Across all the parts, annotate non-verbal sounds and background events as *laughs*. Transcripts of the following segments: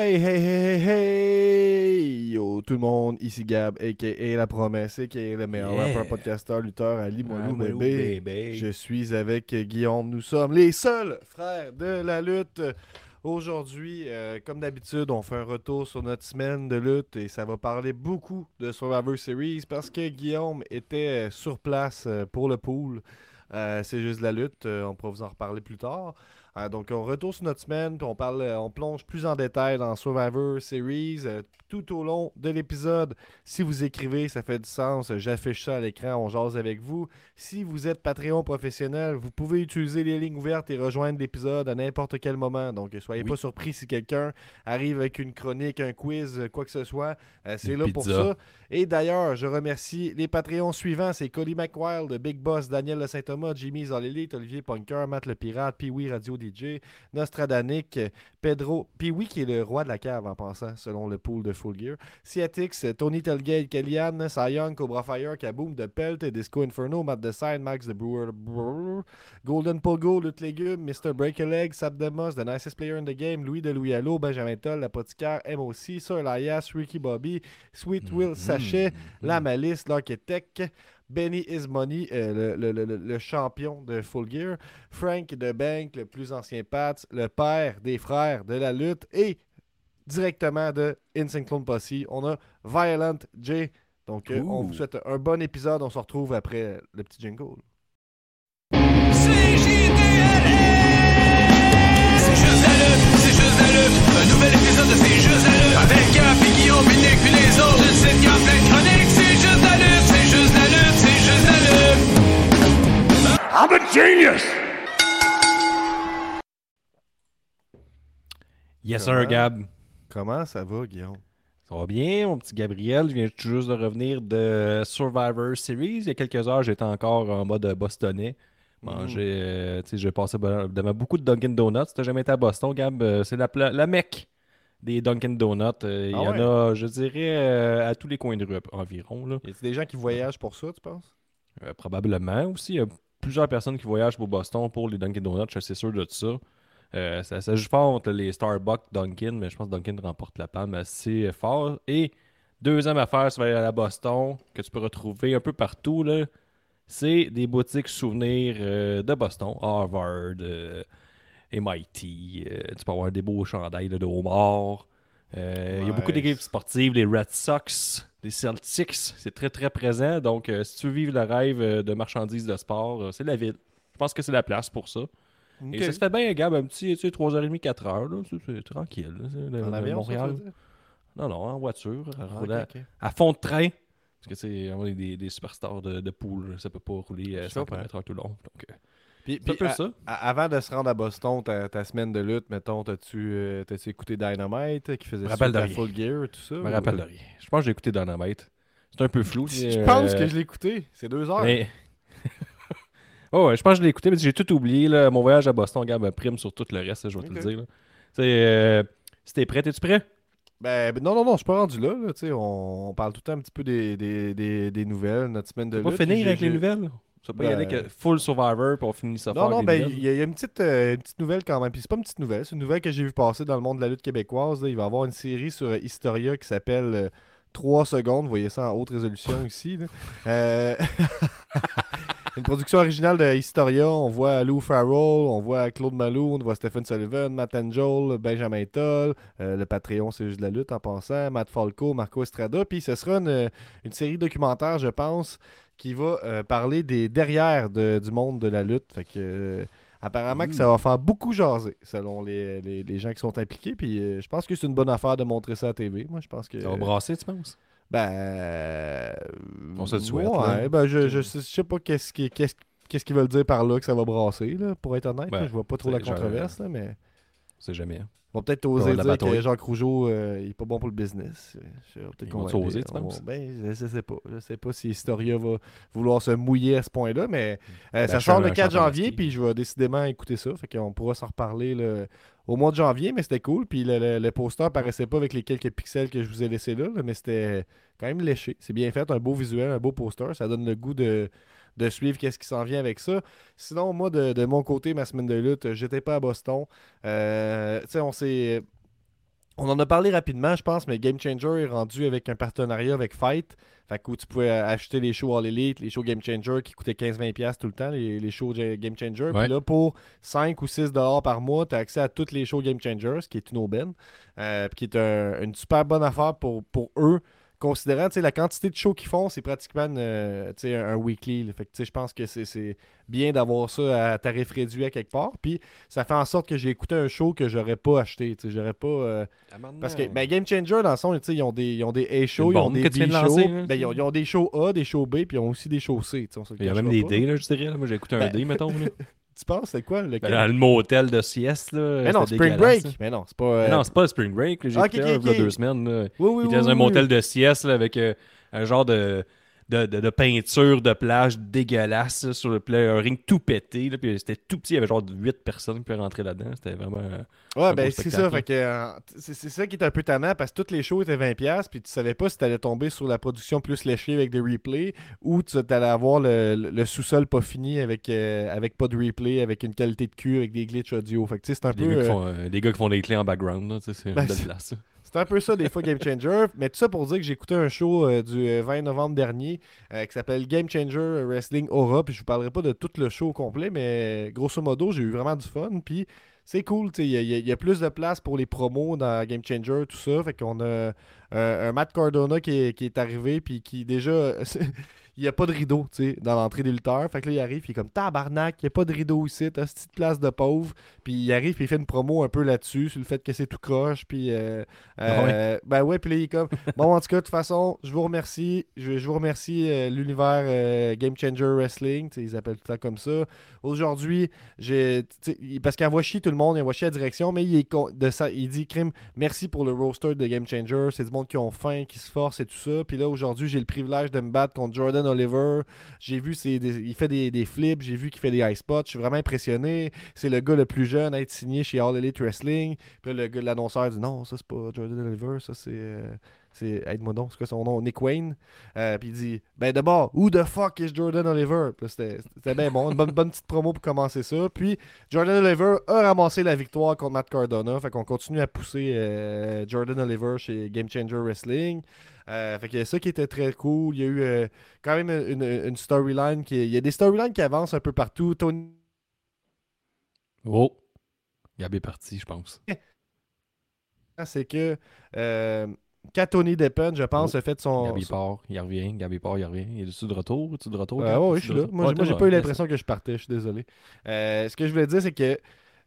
Hey, hey, hey, hey, yo, tout le monde, ici Gab, a.k.a. La Promesse, a.k.a. le meilleur Yeah. rappeur, podcasteur, lutteur, Ali Moilou, bébé. bébé. Je suis avec Guillaume, nous sommes les seuls frères de la lutte. Aujourd'hui, euh, comme d'habitude, on fait un retour sur notre semaine de lutte et ça va parler beaucoup de Survivor Series parce que Guillaume était euh, sur place euh, pour le pool. Euh, c'est juste de la lutte, on pourra vous en reparler plus tard. Euh, donc, on retourne sur notre semaine, puis on, parle, euh, on plonge plus en détail dans Survivor Series euh, tout au long de l'épisode. Si vous écrivez, ça fait du sens. J'affiche ça à l'écran, on jase avec vous. Si vous êtes Patreon professionnel, vous pouvez utiliser les lignes ouvertes et rejoindre l'épisode à n'importe quel moment. Donc, soyez Oui. pas surpris si quelqu'un arrive avec une chronique, un quiz, quoi que ce soit. Euh, c'est là pour ça. Et d'ailleurs, je remercie les Patreons suivants. C'est Cody McWild, Big Boss, Daniel Le Saint-Thomas, Jimmy Zolelite, Olivier Punker, Matt Le Pirate, Pee-Wee Radio DJ, Nostradanic, Pedro, Pee-Wee qui est le roi de la cave en passant, selon le pool de Full Gear, Ciatix, Tony Telgate, Kellyanne, Young, Cobra Fire, Kaboom, The Pelt, Disco Inferno, Matt Decide, Max The Brewer, Brewer, Golden Pogo, Lutte Légumes, Mr. Break a Leg, Sap Demos, The Nicest Player in the Game, Louis de Louis Allo, Benjamin Toll, L'Apothicaire, MOC, Sir Elias, Ricky Bobby, Sweet Will Sachet, La Malice, l'Architect, Benny Ismoney, euh, le, le- le- le champion de Full Gear, Frank de Bank, le plus ancien Pats, le père des frères de la lutte et directement de Insane Clone Posse, on a Violent J. Donc, euh, on vous souhaite un bon épisode. On se retrouve après le petit jingle. C'est juste la lutte, c'est juste la lutte. Un nouvel épisode de C'est juste la lutte. Avec Gap, puis Guillaume, puis Nick, puis les autres. Une sitcom plein de I'm a genius! Yes, Comment? sir, Gab. Comment ça va, Guillaume? Ça va bien, mon petit Gabriel. Je viens tout juste de revenir de Survivor Series. Il y a quelques heures, j'étais encore en mode bostonais. Manger, euh, tu sais, j'ai passé devant beaucoup de Dunkin' Donuts. Si t'as jamais été à Boston, Gab, euh, c'est la, la mecque des Dunkin' Donuts. Euh, Il Ah y en a, je dirais, euh, à tous les coins de rue environ. Là. Y a des gens qui voyagent pour ça, tu penses? Euh, probablement aussi. Il y a plusieurs personnes qui voyagent pour Boston pour les Dunkin' Donuts, je suis sûr de ça. Euh, ça, ça joue fort entre les Starbucks, Dunkin', mais je pense que Dunkin' remporte la palme assez fort. Et deuxième affaire, ça va aller à Boston, que tu peux retrouver un peu partout, là, c'est des boutiques souvenirs euh, de Boston, Harvard, euh, MIT. euh, tu peux avoir des beaux chandails là, de homard. Euh, Il y a beaucoup d'équipes sportives, les Red Sox, les Celtics, c'est très très présent. Donc, euh, si tu veux vivre le rêve euh, de marchandises de sport, c'est la ville. Je pense que c'est la place pour ça. Et ça se fait bien, Gab, un petit tu sais, 3h30, 4h. là, c'est- tranquille. là, En avion, Montréal. Non, non, en voiture. Ah, à- fond de train. Parce que c'est on est des, des superstars de, de pool. Ça peut pas rouler à Je 100 comprends. km/h tout le long. Donc, Puis, puis, à- ça. à- avant de se rendre à Boston, ta, ta semaine de lutte, mettons, t'as-tu euh, écouté Dynamite qui faisait rappelle de. Full Gear, tout ça? Je me ou- rappelle de rien. Je pense que j'ai écouté Dynamite. C'est un peu flou. Je euh, pense que je l'ai écouté? C'est deux heures. mais- *laughs* oh, ouais, je pense que je l'ai écouté, mais j'ai tout oublié. Là. Mon voyage à Boston, Gab, me prime sur tout le reste, là, je vais te le dire. euh, si t'es prêt, es-tu prêt? Ben, ben non, non, non, je suis pas rendu là. on, on parle tout le temps un petit peu des, des, des, des nouvelles, notre semaine de Tu vas lutte. finir avec les nouvelles? Ça peut pas y Ben- aller que full Survivor, puis on finit ça Non, non, ben, il y, a- il y a une petite, euh, une petite nouvelle quand même. Puis c'est pas une petite nouvelle, c'est une nouvelle que j'ai vu passer dans le monde de la lutte québécoise. là. Il va y avoir une série sur euh, Historia qui s'appelle euh, 3 secondes. Vous voyez ça en haute résolution *laughs* ici. Euh, *laughs* une production originale de Historia. On voit Lou Farrell, on voit Claude Malou, on voit Stephen Sullivan, Matt Angel, Benjamin Toll, euh, le Patreon, c'est juste de la lutte en passant, Matt Falco, Marco Estrada. Puis ce sera une, une série documentaire, je pense, qui va euh, parler des derrière de- du monde de la lutte. Fait que euh, apparemment que ça va faire beaucoup jaser selon les, les- les gens qui sont impliqués. Puis euh, je pense que c'est une bonne affaire de montrer ça à TV. Moi, je pense que. Ça va brasser, tu penses? Ben. On se le souhaite, Ouais, ben je, je, sais- je sais pas qu'est-ce qui- qu'est-ce qu'est-ce qu'ils veulent dire par là que ça va brasser, là, pour être honnête. Ben, là. je vois pas trop la controverse, là, mais. C'est jamais. hein. Ils vont peut-être oser dire que Jacques Rougeau, euh, il est pas bon pour le business. Je- peut-être qu'on va- oser, tu on- penses? Ben, je, je sais pas. Je sais pas si Historia va vouloir se mouiller à ce point-là, mais euh, ça Ben, je sort le un 4 champion janvier, puis je vais décidément écouter ça. Fait qu'on pourra s'en reparler au mois de janvier, mais c'était cool. Puis le, le- le poster paraissait pas avec les quelques pixels que je vous ai laissés là, là, mais c'était quand même léché. C'est bien fait, un beau visuel, un beau poster. Ça donne le goût de, de suivre qu'est-ce qui s'en vient avec ça. Sinon, moi, de, de mon côté, ma semaine de lutte, j'étais pas à Boston. Euh, tu sais, on s'est On en a parlé rapidement, je pense, mais Game Changer est rendu avec un partenariat avec Fight. Fait que où tu pouvais acheter les shows All Elite, les shows Game Changer qui coûtaient 15-20$ tout le temps, les, les shows Ga- Game Changer. Ouais. Puis là, pour 5 ou 6$ dollars par mois, tu as accès à tous les shows Game Changer, ce qui est une aubaine. Euh, puis qui est un- une super bonne affaire pour, pour eux. Considérant tu sais, la quantité de shows qu'ils font, c'est pratiquement une, euh, tu sais, un, un weekly. là. Fait que tu sais, je pense que c'est- c'est bien d'avoir ça à tarif réduit à quelque part. Puis ça fait en sorte que j'ai écouté un show que j'aurais pas acheté. tu sais, J'aurais pas. euh, parce que ben, Game Changer, dans le son, tu sais, ils ont des, ils ont des A shows, Une ils ont des que tu viens B de shows. lancer, hein. Ben, ils, ont, ils ont des shows A, des shows B, puis ils ont aussi des shows C. Il y a même des là, je dirais. là. Moi, j'ai écouté un Ben, dé, mettons. *laughs* Tu penses, c'est quoi lequel? Ben, dans le motel de sieste, là. Mais non, Spring Break. Mais non, c'est pas. euh, Mais Non, c'est pas le Spring Break. J'ai Ah, écouté ok, un, ok, il y a ok. deux semaines. là. oui, oui, Il était oui, dans un motel de sieste là, avec euh, un genre de, de, de- de peinture de plage dégueulasse là, sur le pla- un ring tout pété. Là, puis c'était tout petit, il y avait genre 8 personnes qui pouvaient rentrer là-dedans. C'était vraiment. Ouais, ben c'est ça. Fait que, euh, c'est c'est ça qui est un peu tannant parce que toutes les shows étaient 20$, puis tu savais pas si t'allais tomber sur la production plus léchée avec des replays ou tu allais avoir le, le- le sous-sol pas fini avec, euh, avec pas de replay, avec une qualité de cul, avec des glitches audio. Fait que c'est un peu. gars euh, font, euh, des gars qui font des clés en background. là, C'est Ben, c'est- place. C'est un peu ça des fois Game Changer. *laughs* Mais tout ça pour dire que j'ai écouté un show euh, du euh, 20 novembre dernier euh, qui s'appelle Game Changer Wrestling Aura. Puis je vous parlerai pas de tout le show au complet, mais grosso modo, j'ai eu vraiment du fun. Puis c'est cool, il y a plus de place pour les promos dans Game Changer, tout ça. Fait qu'on a un, un Matt Cardona qui est, qui est arrivé, puis qui déjà. *laughs* Il n'y a pas de rideau, tu sais, dans l'entrée des lutteurs. Fait que là, il arrive, il est comme tabarnak, il n'y a pas de rideau ici, t'as cette petite place de pauvre. Puis il arrive, puis il fait une promo un peu là-dessus, sur le fait que c'est tout croche. Puis, euh, Ah euh, ben ouais, puis là, il est comme, bon, en tout cas, de toute façon, je vous remercie. Je, je vous remercie euh, l'univers euh, Game Changer Wrestling, tu sais, ils appellent tout le temps comme ça. Aujourd'hui, j'ai, parce qu'il envoie chier tout le monde, il envoie chier la direction, mais il, est con- de ça, il dit, crime, merci pour le roster de Game Changer. C'est du monde qui ont faim, qui se force et tout ça. Puis là, aujourd'hui, j'ai le privilège de me battre contre Jordan Oliver. J'ai vu, des- il fait des, des flips, j'ai vu qu'il fait des high spots. Je suis vraiment impressionné. C'est le gars le plus jeune à être signé chez All Elite Wrestling. Puis là, le gars, l'annonceur dit non, ça c'est pas Jordan Oliver, ça c'est. euh, c'est aide-moi donc, c'est quoi son nom? Nick Wayne? Euh, puis il dit Ben d'abord, who the fuck is Jordan Oliver? C'était, c'était bien bon, une bonne, bonne petite promo pour commencer ça. Puis Jordan Oliver a ramassé la victoire contre Matt Cardona. Fait qu'on continue à pousser euh, Jordan Oliver chez Game Changer Wrestling. Euh, fait que ça qui était très cool. Il y a eu euh, quand même une, une storyline qui. Il y a des storylines qui avancent un peu partout. Tony Oh! Gab est parti, je pense. *laughs* c'est que quand Tony Deppen, je pense, Oh, a fait son. Gab il son- part, il revient. Gab il part, il revient. Il est-tu de retour? Es-tu de retour? Euh, ouais, Es-tu je suis là. Moi, j'ai- pas eu l'impression que je partais, je suis désolé. Euh, ce que je voulais dire, c'est que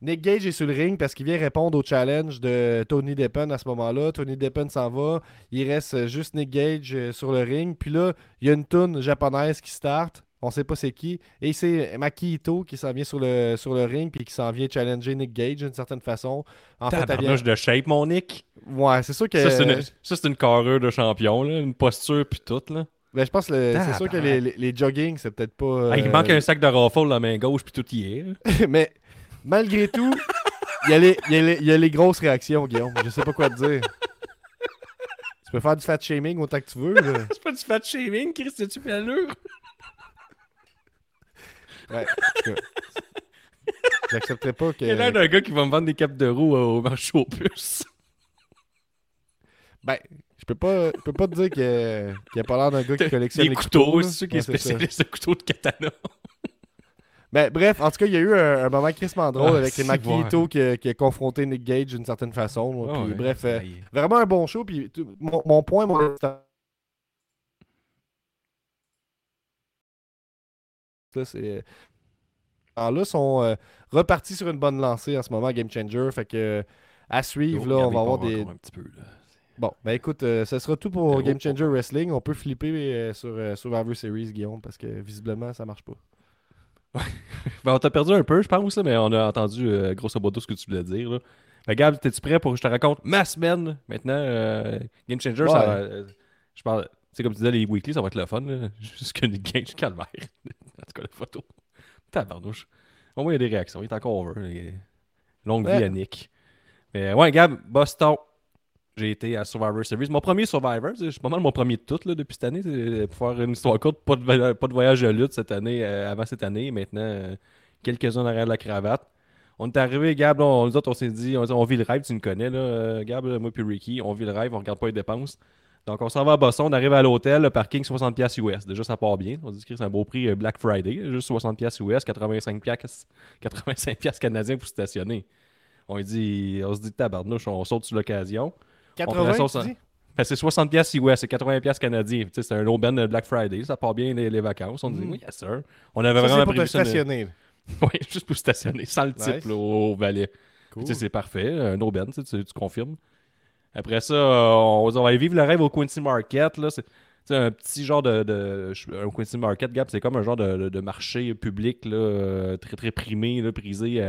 Nick Gage est sur le ring parce qu'il vient répondre au challenge de Tony Deppen à ce moment-là. Tony Deppen s'en va. Il reste juste Nick Gage euh, sur le ring. Puis là, il y a une toune japonaise qui start. On sait pas c'est qui. Et c'est Maki Ito qui s'en vient sur le, sur le ring puis qui s'en vient challenger Nick Gage d'une certaine façon. En fait, elle vient... De shape, mon Nick. Ouais, c'est sûr que... Ça, c'est une, ça, c'est une carrure de champion, là. Une posture, puis tout, là. Ben, je pense que c'est sûr que les, les, les jogging, c'est peut-être pas... Ah, il euh, manque un sac de raffle dans la main gauche, puis tout y est. *laughs* Mais malgré tout, il y, a les- il y a les- il y a les grosses réactions, Guillaume. Je sais pas quoi te dire. Tu peux faire du fat shaming autant que tu veux. là. *laughs* C'est pas du fat shaming, Chris, c'est-tu l'allure? Ouais. J'accepterais pas que. Il a l'air d'un gars qui va me vendre des capes de roue euh, au marché aux puces. Ben, je peux pas, je peux pas te dire qu'il a pas l'air d'un gars qui collectionne Des les couteaux, couteaux. c'est sûr qu'il est spécialiste de couteaux de katana. Ben, bref, en tout cas, il y a eu un, un moment crissement drôle Ah, avec les. Makito qui, a- qui a confronté Nick Gage d'une certaine façon. Ah Puis, ouais. bref, euh, vraiment un bon show. Puis tout- mon, mon point, mon ça c'est alors là sont euh, repartis sur une bonne lancée en ce moment Game Changer fait que à suivre là on va avoir des encore un petit peu, là. bon ben écoute euh, ça sera tout pour Game Changer Wrestling on peut flipper euh, sur euh, Survivor Series Guillaume parce que visiblement ça marche pas *laughs* Ben, on t'a perdu un peu, je pense, là, mais on a entendu euh, grosso modo ce que tu voulais dire. Là. Ben, Gab, t'es-tu prêt pour que je te raconte ma semaine? Maintenant? euh, Game Changer, Ouais. ça va, euh, je parle. C'est comme tu disais, les weekly, ça va être le fun. Là. *laughs* Jusque les *laughs* games, je calvaire. La photo. *laughs* Tabarnouche. Au moins, il y a des réactions. Il est encore over. Est- Longue vie à Nick. Mais ouais, Gab, Boston. J'ai été à Survivor Series. Mon premier Survivor, c'est pas mal mon premier de tout là, depuis cette année. c'est Pour faire une histoire courte, pas de, pas de voyage de lutte cette année, euh, avant cette année. Maintenant, euh, quelques-uns derrière la cravate. On est arrivé, Gab, là, on, nous autres, on s'est dit, on, on vit le rêve, tu nous connais, là, euh, Gab, moi puis Ricky, on vit le rêve, on regarde pas les dépenses. Donc, on s'en va à Boston, on arrive à l'hôtel, le parking 60$ piastres US. Déjà, ça part bien. On dit que c'est un beau prix euh, Black Friday, juste 60$ piastres US, 85$, piastres- 85 piastres canadiens pour stationner. On dit, on se dit, tabarnouche, on saute sur l'occasion. 80, ça, tu ça- dis? Ben, c'est 60$ piastres US, c'est 80$ piastres canadiens. C'est un aubaine de Black Friday, ça part bien les, les vacances. On dit, oui, yes, sir. On avait Ça, vraiment prévu ça. stationner. *laughs* Oui, juste pour stationner, sans le type là, au valet. Cool. C'est parfait, un aubaine, tu confirmes. Après ça, euh, on, va vivre le rêve au Quincy Market. Là. C'est, un petit genre de. un Quincy Market, Gap, c'est comme un genre de, marché public là, euh, très très primé, prisé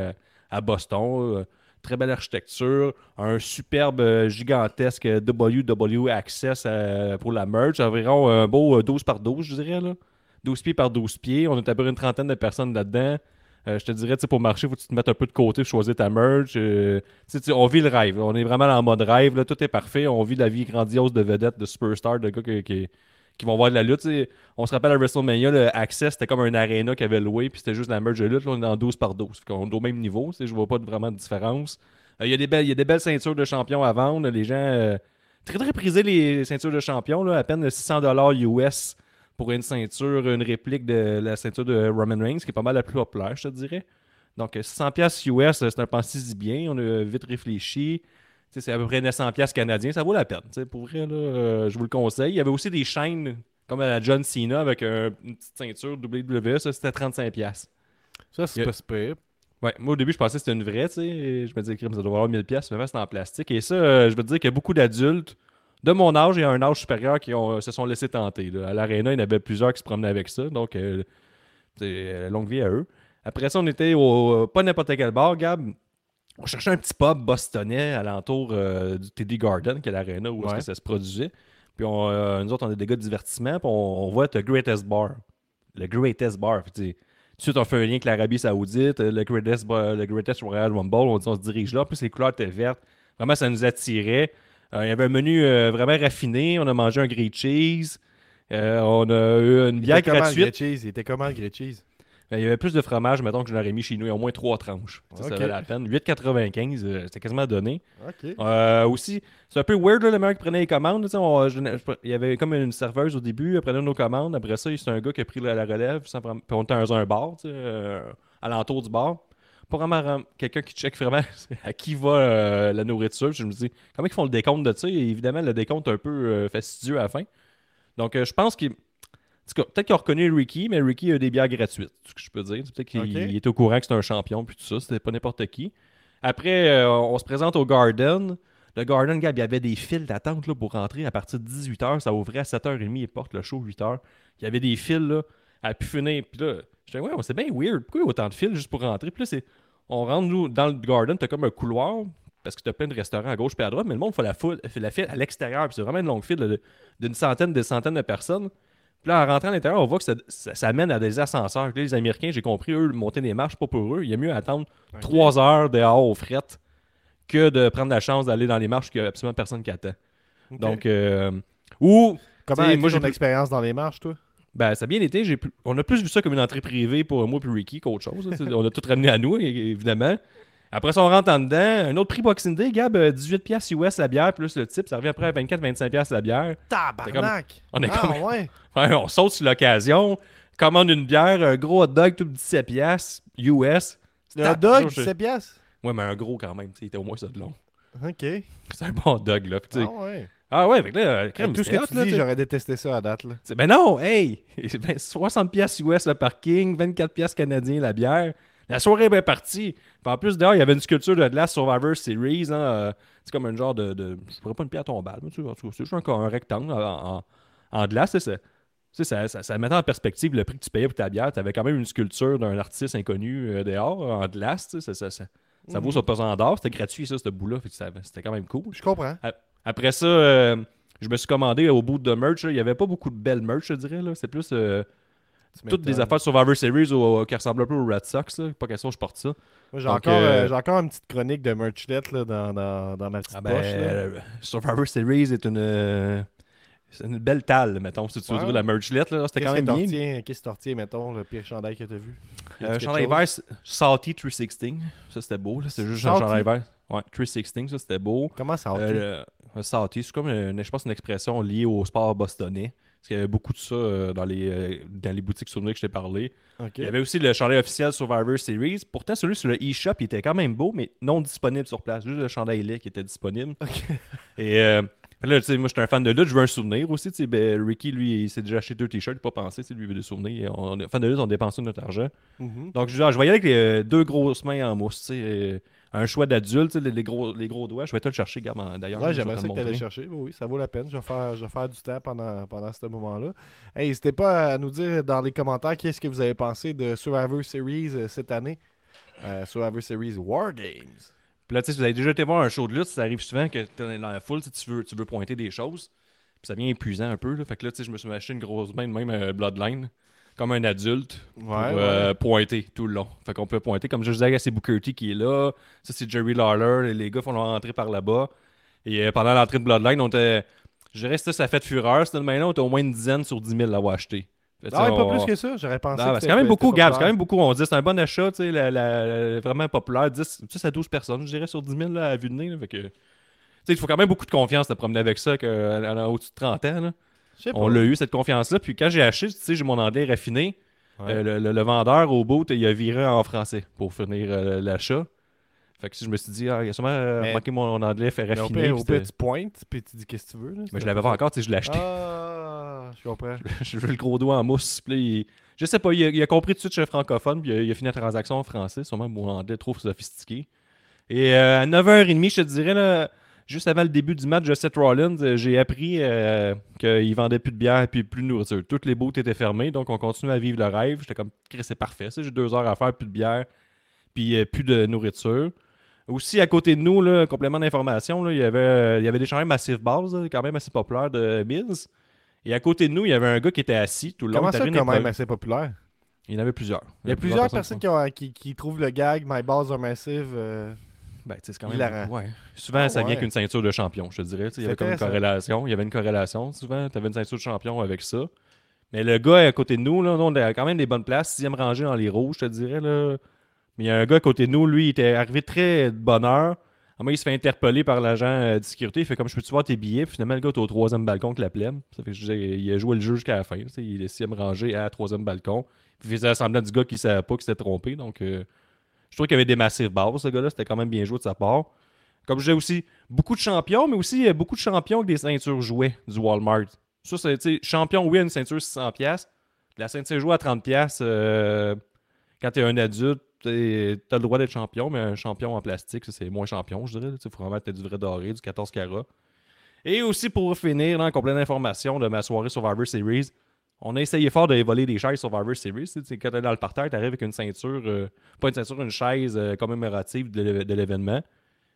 à, Boston. très belle architecture. Un superbe, euh, gigantesque WW Access pour la merch. Environ un beau euh, 12 par 12, je dirais. Là. 12 pieds par 12 pieds. On est à peu près une trentaine de personnes là-dedans. Euh, je te dirais, pour marcher, faut que tu te mettes un peu de côté choisir ta merch. Euh, on vit le rêve. On est vraiment en mode rêve. Là. Tout est parfait. On vit la vie grandiose de vedettes, de superstars, de gars qui, qui- vont voir de la lutte. On se rappelle à WrestleMania, le Access, c'était comme un arena qui avait loué, puis c'était juste la merch de lutte. Là, on est en 12 par 12. Fait qu'on est au même niveau. Je vois pas vraiment de différence. Euh, Il y, a des belles- il y a des belles ceintures de champion à vendre. Les gens. très, très prisés, les ceintures de champion. Là, à peine 600$ US pour une ceinture, une réplique de la ceinture de Roman Reigns, qui est pas mal la plus populaire, je te dirais. Donc, euh, 600$ piastres US, c'est un pensée bien. On a vite réfléchi. C'est à peu près 900$ piastres canadiens. Ça vaut la peine. Pour vrai, là, euh, je vous le conseille. Il y avait aussi des chaînes comme à la John Cena avec euh, une petite ceinture WWE. Ça, c'était 35$. piastres. Ça, c'est pas super. Ouais, moi au début, je pensais que c'était une vraie, Je me disais, crime, ça doit valoir 1000$, pièces finalement, c'était en plastique. Et ça, euh, je veux te dire qu'il y a beaucoup d'adultes de mon âge et à un âge supérieur qui ont, se sont laissés tenter. là. À l'Arena, il y en avait plusieurs qui se promenaient avec ça. Donc, euh, c'est, euh, longue vie à eux. Après ça, on était au. Pas n'importe quel bar, Gab. On cherchait un petit pub bostonnais alentour euh, du TD Garden, qui est l'Arena où est-ce que ça se produisait. Puis on, euh, nous autres, on est des gars de divertissement. Puis on, on voit The Greatest Bar. Le Greatest Bar. Puis, tu sais, tout de suite, on fait un lien avec l'Arabie Saoudite, euh, le Greatest, Bar- le Greatest Royal Rumble. On dit, on se dirige là. En plus, les couleurs étaient vertes. Vraiment, ça nous attirait. Euh, il y avait un menu euh, vraiment raffiné. On a mangé un grilled cheese. Euh, on a eu une bière gratuite. grilled cheese? Il était comment le grilled cheese? Ben, il y avait plus de fromage, mettons, que je l'aurais mis chez nous. Il y a au moins trois tranches. Ça, ça Ok. valait la peine. 8,95, euh, c'était quasiment donné. OK. Euh, aussi, c'est un peu weird, là, le mec qui prenait les commandes. tu sais, on- je- je- il y avait comme une serveuse au début, elle prenait nos commandes. Après ça, c'est un gars qui a pris la, la relève. sans prendre- Puis on était dans un bar, euh, alentour du bar. Pas vraiment quelqu'un qui check vraiment *laughs* à qui va euh, la nourriture. Je me dis, comment ils font le décompte de ça? Et évidemment, le décompte est un peu euh, fastidieux à la fin. Donc, euh, je pense qu'il. en tout cas, Peut-être qu'il a reconnu Ricky, mais Ricky a des bières gratuites, c'est ce que je peux dire. Peut-être qu'il Ok. il était au courant que c'était un champion, puis tout ça. C'était pas n'importe qui. Après, on se présente au Garden. Le Garden, Gab, il y avait des files d'attente là, pour rentrer à partir de 18h. Ça ouvrait à 7h30 et porte le show 8h. Il y avait des files là, à pu finir. Puis là, je disais, ouais, c'est bien weird. Pourquoi il y a autant de files juste pour rentrer? Puis là, c'est, on rentre nous, dans le Garden, t'as comme un couloir parce que t'as plein de restaurants à gauche et à droite, mais le monde fait la, foule, fait la file à l'extérieur. Puis c'est vraiment une longue file d'une centaine, des centaines de personnes. Puis là, en rentrant à l'intérieur, on voit que ça, ça, ça mène à des ascenseurs. Puis là, les Américains, j'ai compris, eux, monter des marches, pas pour eux. Il y a mieux attendre trois heures dehors aux frettes que de prendre la chance d'aller dans les marches qu'il n'y a absolument personne qui attend. Donc, euh, ou, comment a moi, j'ai ton expérience dans les marches, toi? Ben, ça a bien été. J'ai plus- on a plus vu ça comme une entrée privée pour moi et Ricky qu'autre chose. *laughs* on a tout ramené à nous, évidemment. Après ça, on rentre en dedans. Un autre prix Boxing Day, Gab, euh, 18$ piastres US la bière, plus le type. Ça revient après à 24-25$ piastres la bière. Tabarnak! on est ah, comme- ouais. *laughs* Ouais, on saute sur l'occasion, commande une bière, un gros hot dog, tout 17$ piastres US. Le hot dog, Je- 17 piastres? Ouais, mais un gros quand même. Il était au moins ça de long. OK. C'est un bon hot dog, là. Ah, ouais. Ah ouais, avec là, euh, Avec crème, tout ce que hot, tu là, dis, j'aurais détesté ça à date, là. Ben non, hey! *laughs* Ben, 60$ piastres US le parking, 24$ piastres canadiens la bière. La soirée est bien partie. Puis en plus, dehors, il y avait une sculpture de glace Survivor Series. hein, euh, c'est comme un genre de. de je pourrais pas une pierre tombale, mais tu c'est juste un, un rectangle en, en- en glace. ça, ça, ça mettait en perspective le prix que tu payais pour ta bière. Tu avais quand même une sculpture d'un artiste inconnu euh, dehors, en glace. Ça, ça, ça, ça vaut son pesant d'or. C'était gratuit, ça, ce bout-là. C'était quand même cool. Je comprends. Après ça, euh, je me suis commandé au bout de merch. là. Il n'y avait pas beaucoup de belles merch, je dirais. C'est plus euh, Tu toutes des affaires Survivor Series au- qui ressemblent un peu aux Red Sox. là. Pas question que je porte ça. J'ai encore, euh, encore une petite chronique de merchlet là, dans, dans, dans ma petite Ah ben, poche. là. Survivor Series est une. C'est une belle talle, mettons, si tu veux Ouais. la merchlet, là. C'était quand même bien. Qu'est-ce que t'en retiens, mettons, le pire chandail que t'as vu? Y a-tu Euh, chandail vert, c'est Salty 316. Ça, c'était beau. C'était juste un Salty? chandail vert. Ouais, 316, ça, c'était beau. Comment ça Euh, un c'est comme une, je pense une expression liée au sport bostonais. Parce qu'il y avait beaucoup de ça euh, dans, les, euh, dans les boutiques souvenirs que je t'ai parlé. Il y avait aussi le chandail officiel Survivor Series. Pourtant, celui sur le eShop, il était quand même beau, mais non disponible sur place. Juste le chandail lait qui était disponible. *laughs* Et euh, là, tu sais, moi, je suis un fan de lutte, je veux un souvenir aussi. tu sais, ben, Ricky, lui, il s'est déjà acheté deux t-shirts, il n'a pas pensé, tu sais, lui, il veut des souvenirs. On, fan de lutte, on dépensé notre argent. Mhm. Donc, je, je voyais avec les euh, deux grosses mains en mousse, tu sais, euh, un choix d'adulte, les, les gros, les gros doigts. Je vais te le chercher, regarde, en- d'ailleurs. Ouais, j'aimerais te ça le que tu allais montrer. chercher. Oui, ça vaut la peine. Je vais faire, je vais faire du temps pendant, pendant ce moment-là. Hey, n'hésitez pas à nous dire dans les commentaires qu'est-ce que vous avez pensé de Survivor Series euh, cette année. Euh, Survivor Series War Games. Puis là, tu sais, si vous avez déjà été voir un show de lutte, ça arrive souvent que tu es dans la foule, tu veux, tu veux pointer des choses. Puis ça devient épuisant un peu. Là. Fait que là, tu sais, je me suis acheté une grosse main de même euh, Bloodline, comme un adulte, Ouais, pour euh, pointer tout le long. Fait qu'on peut pointer, comme je disais, c'est Booker T qui est là. Ça, c'est Jerry Lawler. Les, les gars font leur entrée par là-bas. Et euh, pendant l'entrée de Bloodline, on était. Je dirais que ça, ça fait fureur. Cette main-là, on était au moins une dizaine sur 10 000 à l'avoir acheté. Fait que, Ah, ouais, pas plus que ça. J'aurais pensé. non, c'est quand même beaucoup, Gab. C'est quand même beaucoup. On dit c'est un bon achat, tu sais, la, la- vraiment populaire. 10, 10 à 12 personnes, je dirais, sur 10 000 là, à vue de nez. là. fait que, tu sais, il faut quand même beaucoup de confiance de promener avec ça qu'à à- au-dessus de 30 ans. là. On l'a eu, cette confiance-là. Puis quand j'ai acheté, tu sais, j'ai mon anglais raffiné. Ouais. Euh, le, le- le vendeur au bout, il a viré en français pour finir euh, l'achat. Fait que si je me suis dit, ah, il a sûrement euh, Mais- remarqué mon anglais fait Mais au pire, tu pointes, puis tu dis qu'est-ce que tu veux. là? Mais je l'avais pas encore, tu sais, je l'ai acheté. Ah, je comprends. *laughs* je veux le gros doigt en mousse. Puis il- Je sais pas, il a, il a compris tout de suite que je suis francophone, puis il a, il a fini la transaction en français. Sûrement mon anglais trop sophistiqué. Et à 9h30, je te dirais, là, juste avant le début du match de Seth Rollins, euh, j'ai appris euh, qu'il vendait plus de bière et plus de nourriture. Toutes les boutes étaient fermées, donc on continuait à vivre le rêve. J'étais comme, Chris, c'est parfait. J'ai deux heures à faire, plus de bière, puis euh, plus de nourriture. Aussi, à côté de nous, là, complément d'information, il y avait, euh, il y avait des chandails Massive Balls, là, quand même assez populaires de Miz. Et à côté de nous, il y avait un gars qui était assis tout le long. Comment il ça, quand même, assez populaire? Il y en avait plusieurs. Il y a plusieurs personnes qui, ont- qui, qui trouvent le gag My balls are massive. Ben, c'est quand même. Hilarant. Ouais. Souvent, Ah, ça vient ouais. avec une ceinture de champion, je te dirais. Il y avait comme une corrélation. Il y avait une corrélation. Souvent, tu avais une ceinture de champion avec ça. Mais le gars à côté de nous, là, on a quand même des bonnes places. Sixième rangée dans les rouges, je te dirais. Là. Mais il y a un gars à côté de nous, lui, il était arrivé très de bonne heure. Moi, il se fait interpeller par l'agent euh, de sécurité. Il fait comme je peux-tu voir tes billets? Puis finalement, le gars est au troisième balcon que la plaine. Ça fait que je disais, il a joué le jeu jusqu'à la fin. Il est sixième rangé à troisième balcon. Puis il faisait semblant du gars qui ne savait pas qu'il s'était trompé. Donc, euh, je trouve qu'il y avait des massives bases, ce gars-là. C'était quand même bien joué de sa part. Comme je disais aussi, beaucoup de champions, mais aussi euh, beaucoup de champions avec des ceintures jouées du Walmart. Ça, c'est, champion, oui, une ceinture 600$. La ceinture jouée à 30$, euh, quand tu es un adulte, tu as le droit d'être champion, mais un champion en plastique, c'est moins champion, je dirais. Il faut vraiment être du vrai doré, du 14 carats. Et aussi, pour finir, en complet d'informations de ma soirée Survivor Series, on a essayé fort de voler des chaises Survivor Series. Tu sais, quand tu es dans le parterre, tu arrives avec une ceinture, euh, pas une ceinture, une chaise euh, commémorative de de l'événement.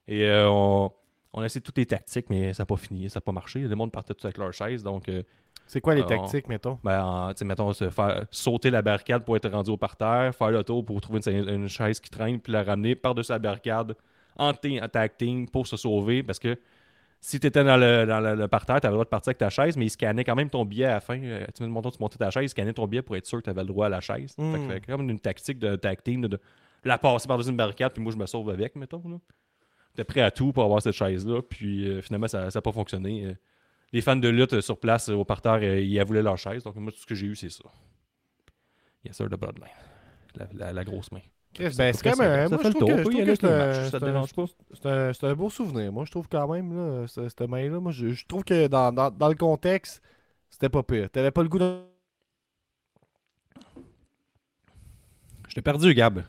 Et euh, on, on a essayé toutes les tactiques, mais ça n'a pas fini, ça n'a pas marché. Le monde partait tout avec leur chaise. Donc, C'est quoi les tactiques, mettons? ben, mettons, se faire sauter la barricade pour être rendu au parterre, faire le tour pour trouver une, une chaise qui traîne, puis la ramener par-dessus la barricade en, en tag team pour se sauver. Parce que si tu étais dans le, dans le, le parterre, tu avais le droit de partir avec ta chaise, mais il scannait quand même ton billet à la fin. Euh, Tu me montres, tu montais ta chaise, il scannait ton billet pour être sûr que tu avais le droit à la chaise. Mm. Fait que, fait comme une tactique de tag team, de, de la passer par-dessus une barricade, puis moi je me sauve avec, mettons. J'étais prêt à tout pour avoir cette chaise-là, puis euh, finalement ça n'a pas fonctionné. Euh, les fans de lutte sur place au parterre, ils voulaient leur chaise. Donc, moi, tout ce que j'ai eu, c'est ça. Yes, sir, de Bloodline. La, la- la grosse main. Chris, Ça ben, c'est quand même. ça? Moi, Ça je fait trouve le que, je trouve que ça te dérange pas? c'est un, beau souvenir. Moi, je trouve quand même, là, ce- cette main-là, moi, je, je trouve que dans, dans, dans le contexte, c'était pas pire. T'avais pas le goût de. Je t'ai perdu, Gab.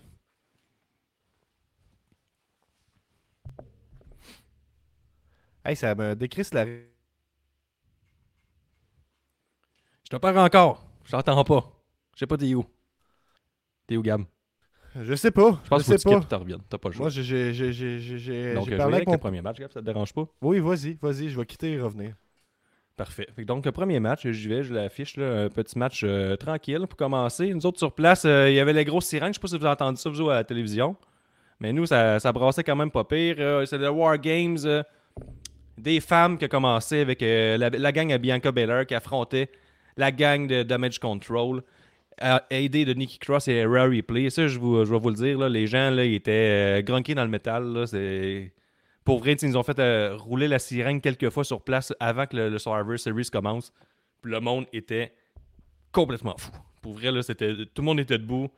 Hey, ça me décrisse la. Je te perds encore. Je t'entends pas. Je sais pas t'es où? T'es où, Gab? Je sais pas. Je pense je que sais tu pas. tu reviennes. T'as pas le choix. Moi, j'ai- Donc, euh, je vais parlé avec avec le mon. premier match, Gab. Ça te dérange pas? Oui, vas-y, vas-y, je vais quitter et revenir. Parfait. Donc, le premier match, j'y vais, je l'affiche, un petit match euh, tranquille pour commencer. Nous autres, sur place, euh, il y avait les grosses sirènes. Je sais pas si vous avez entendu ça, vous, à la télévision. Mais nous, ça, ça brassait quand même pas pire. Euh, c'est le War Games. des femmes qui ont commencé avec la, la gang à Bianca Belair qui affrontait la gang de Damage Control, aidée de Nikki Cross et Rare Replay. Ça, je, vais vous le dire, là, les gens là, ils étaient euh, dans le métal. Pour vrai, ils ont fait euh, rouler la sirène quelques fois sur place avant que le, Survivor Series commence. Le monde était complètement fou. Pour vrai, tout le monde était debout.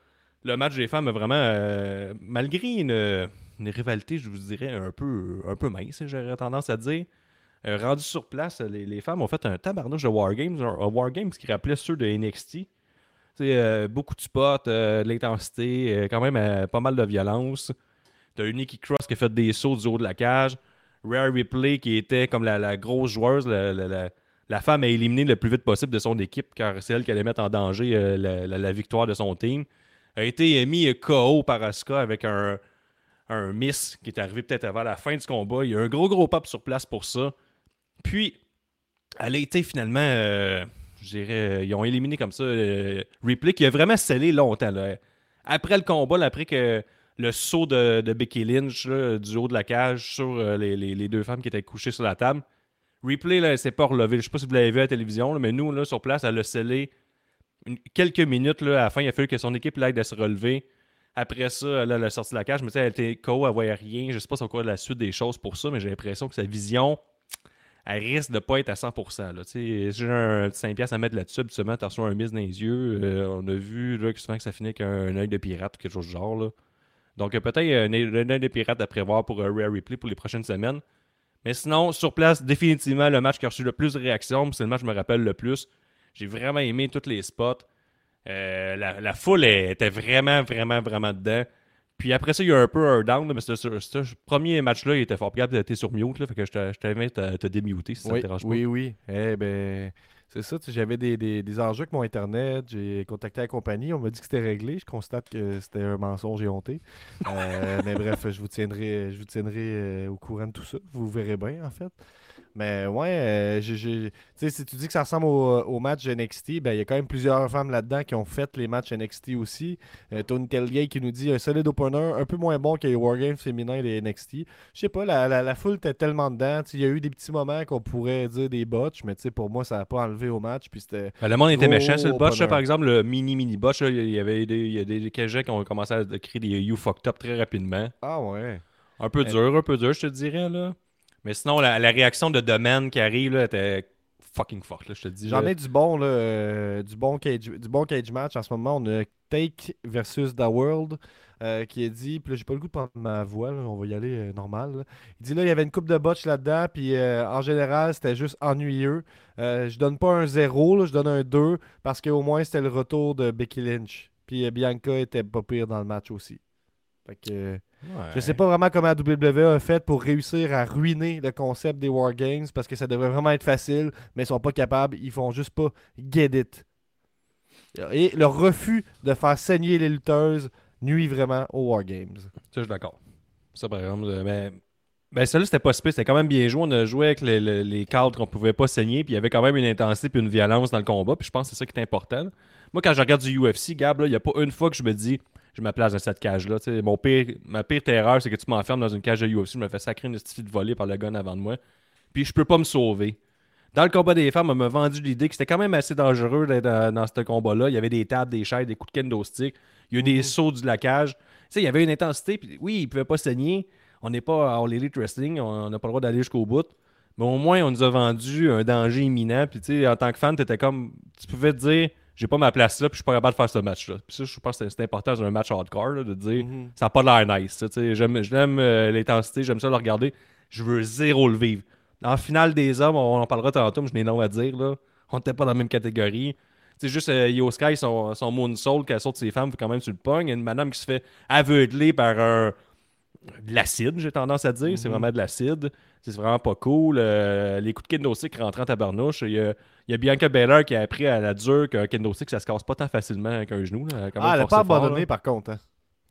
Le match des femmes a vraiment, euh, malgré une, rivalité, je vous dirais, un peu, un peu mince, j'aurais tendance à dire, euh, rendu sur place, les, les femmes ont fait un tabarnouche de Wargames, un, un Wargames qui rappelait ceux de NXT. Euh, beaucoup de spots, euh, de l'intensité, euh, quand même pas mal de violence. T'as une Nikki Cross qui a fait des sauts du haut de la cage. Rare Ripley qui était comme la, grosse joueuse, la, femme à éliminer le plus vite possible de son équipe car c'est elle qui allait mettre en danger la, victoire de son team. A été mis KO par Asuka avec un, un miss qui est arrivé peut-être avant la fin du combat. Il y a un gros gros pop sur place pour ça. Puis, elle a été finalement, je dirais, euh, ils ont éliminé comme ça euh, Ripley qui a vraiment scellé longtemps. là. Après le combat, après que le saut de, de Becky Lynch du haut de la cage sur euh, les, les- deux femmes qui étaient couchées sur la table, Ripley, là, elle s'est pas relevée. Je sais pas si vous l'avez vu à la télévision, mais nous, là, sur place, elle a scellé quelques minutes là, à la fin. Il a fallu que son équipe l'aide à se relever. Après ça, là, elle a sorti de la cage, mais elle était KO, elle voyait rien. Je sais pas c'est quoi la suite des choses pour ça, mais j'ai l'impression que sa vision, elle risque de pas être à 100%. Là. Si j'ai un petit 5$ piastres à mettre là-dessus, habituellement, tu reçois un mise dans les yeux. Euh, on a vu là, que souvent que ça finit avec un, œil de pirate ou quelque chose du genre. Là. Donc, euh, peut-être un, œil- un œil de pirate à prévoir pour un Rare Replay pour les prochaines semaines. Mais sinon, sur place, définitivement, le match qui a reçu le plus de réactions, c'est le match que je me rappelle le plus. J'ai vraiment aimé tous les spots. Euh, la, foule était vraiment, vraiment, vraiment dedans. Puis après ça, il y a un peu un down, là, mais ce, premier match-là, il était fort capable d'être sur mute, là, fait que je te- je t'invite à te démuter si ça oui, te dérange pas. oui, oui. Eh ben, c'est ça. J'avais des, des- des enjeux avec mon Internet. J'ai contacté la compagnie. On m'a dit que c'était réglé. Je constate que c'était un mensonge et honté. Euh, *laughs* mais bref, je vous tiendrai, je vous tiendrai euh, au courant de tout ça. Vous verrez bien, en fait. Mais ouais, euh, j'ai- j'ai- tu sais, si tu dis que ça ressemble au, au match NXT, ben, il y a quand même plusieurs femmes là-dedans qui ont fait les matchs NXT aussi. Euh, Tony Telgate qui nous dit un solide opener, un peu moins bon que les Wargames féminins des NXT. Je sais pas, la, la, la foule était tellement dedans. Il y a eu des petits moments qu'on pourrait dire des botches, mais tu sais, pour moi, ça n'a pas enlevé au match. Puis c'était. Ben, le monde était méchant sur le botch, là, par exemple, le mini-mini botch, il y avait des, il y a des KG qui ont commencé à créer des You fucked up très rapidement. Ah ouais. Un peu Euh, dur, un peu dur, je te dirais. là. Mais sinon, la, la réaction de Domaine qui arrive là, était fucking forte, là, je te dis. J'en ai du bon, là, euh, du, bon cage, du bon cage match en ce moment. On a Take versus The World euh, qui est dit. Puis là, j'ai pas le goût de prendre ma voix, là, on va y aller euh, normal. là. Il dit là, il y avait une coupe de botch là-dedans. Puis euh, en général, c'était juste ennuyeux. Je donne pas un 0, là, je donne un 2 parce qu'au moins, c'était le retour de Becky Lynch. Puis Bianca était pas pire dans le match aussi. Fait que. Euh, Ouais. Je sais pas vraiment comment la WWE a fait pour réussir à ruiner le concept des Wargames parce que ça devrait vraiment être facile, mais ils sont pas capables, ils font juste pas get it. Et le refus de faire saigner les lutteuses nuit vraiment aux Wargames. Ça, je suis d'accord. Ça, par exemple. euh, Mais, ben, celui-là, c'était pas. C'était quand même bien joué. On a joué avec les, les- les cadres qu'on pouvait pas saigner. Puis il y avait quand même une intensité puis une violence dans le combat. Puis je pense que c'est ça qui est important. Moi, quand je regarde du UFC, Gab, il n'y a pas une fois que je me dis, je me place dans cette cage-là. Mon pire, ma pire terreur, c'est que tu m'enfermes dans une cage de UFC. Je me fais sacrer une petite de volée par le gun avant de moi. Puis je peux pas me sauver. Dans le combat des femmes, on m'a vendu l'idée que c'était quand même assez dangereux d'être dans, dans ce combat-là. Il y avait des tables, des chaises, des coups de kendo stick. Il y a eu des sauts de la cage. Il y avait une intensité. Puis oui, il pouvait pas saigner. On n'est pas en Elite Wrestling. On n'a pas le droit d'aller jusqu'au bout. Mais au moins, on nous a vendu un danger imminent. Puis tu sais, en tant que fan, étais comme. Tu pouvais te dire, j'ai pas ma place là, puis je suis pas capable de faire ce match-là. Puis ça, je pense que c'est- important dans un match hardcore, là, de dire, Mhm. ça n'a pas l'air nice. J'aime euh, l'intensité, j'aime ça le regarder. Je veux zéro le vivre. En finale des hommes, on en parlera tantôt, mais je n'ai non à dire. Là. On n'était pas dans la même catégorie. C'est juste euh, Yo Sky, son, son moonsault, qu'elle saute ses femmes, fait quand même sur le pong. Il y a une madame qui se fait aveugler par un, de l'acide, j'ai tendance à dire. C'est Mhm. vraiment de l'acide. C'est vraiment pas cool. Euh, les coups de kendo stick rentrant à tabarnouche. Il y a, il y a Bianca Belair qui a appris à la dure qu'un kendo stick, ça se casse pas tant facilement avec un genou. là. Ah, elle a forcé pas abandonné par contre. hein.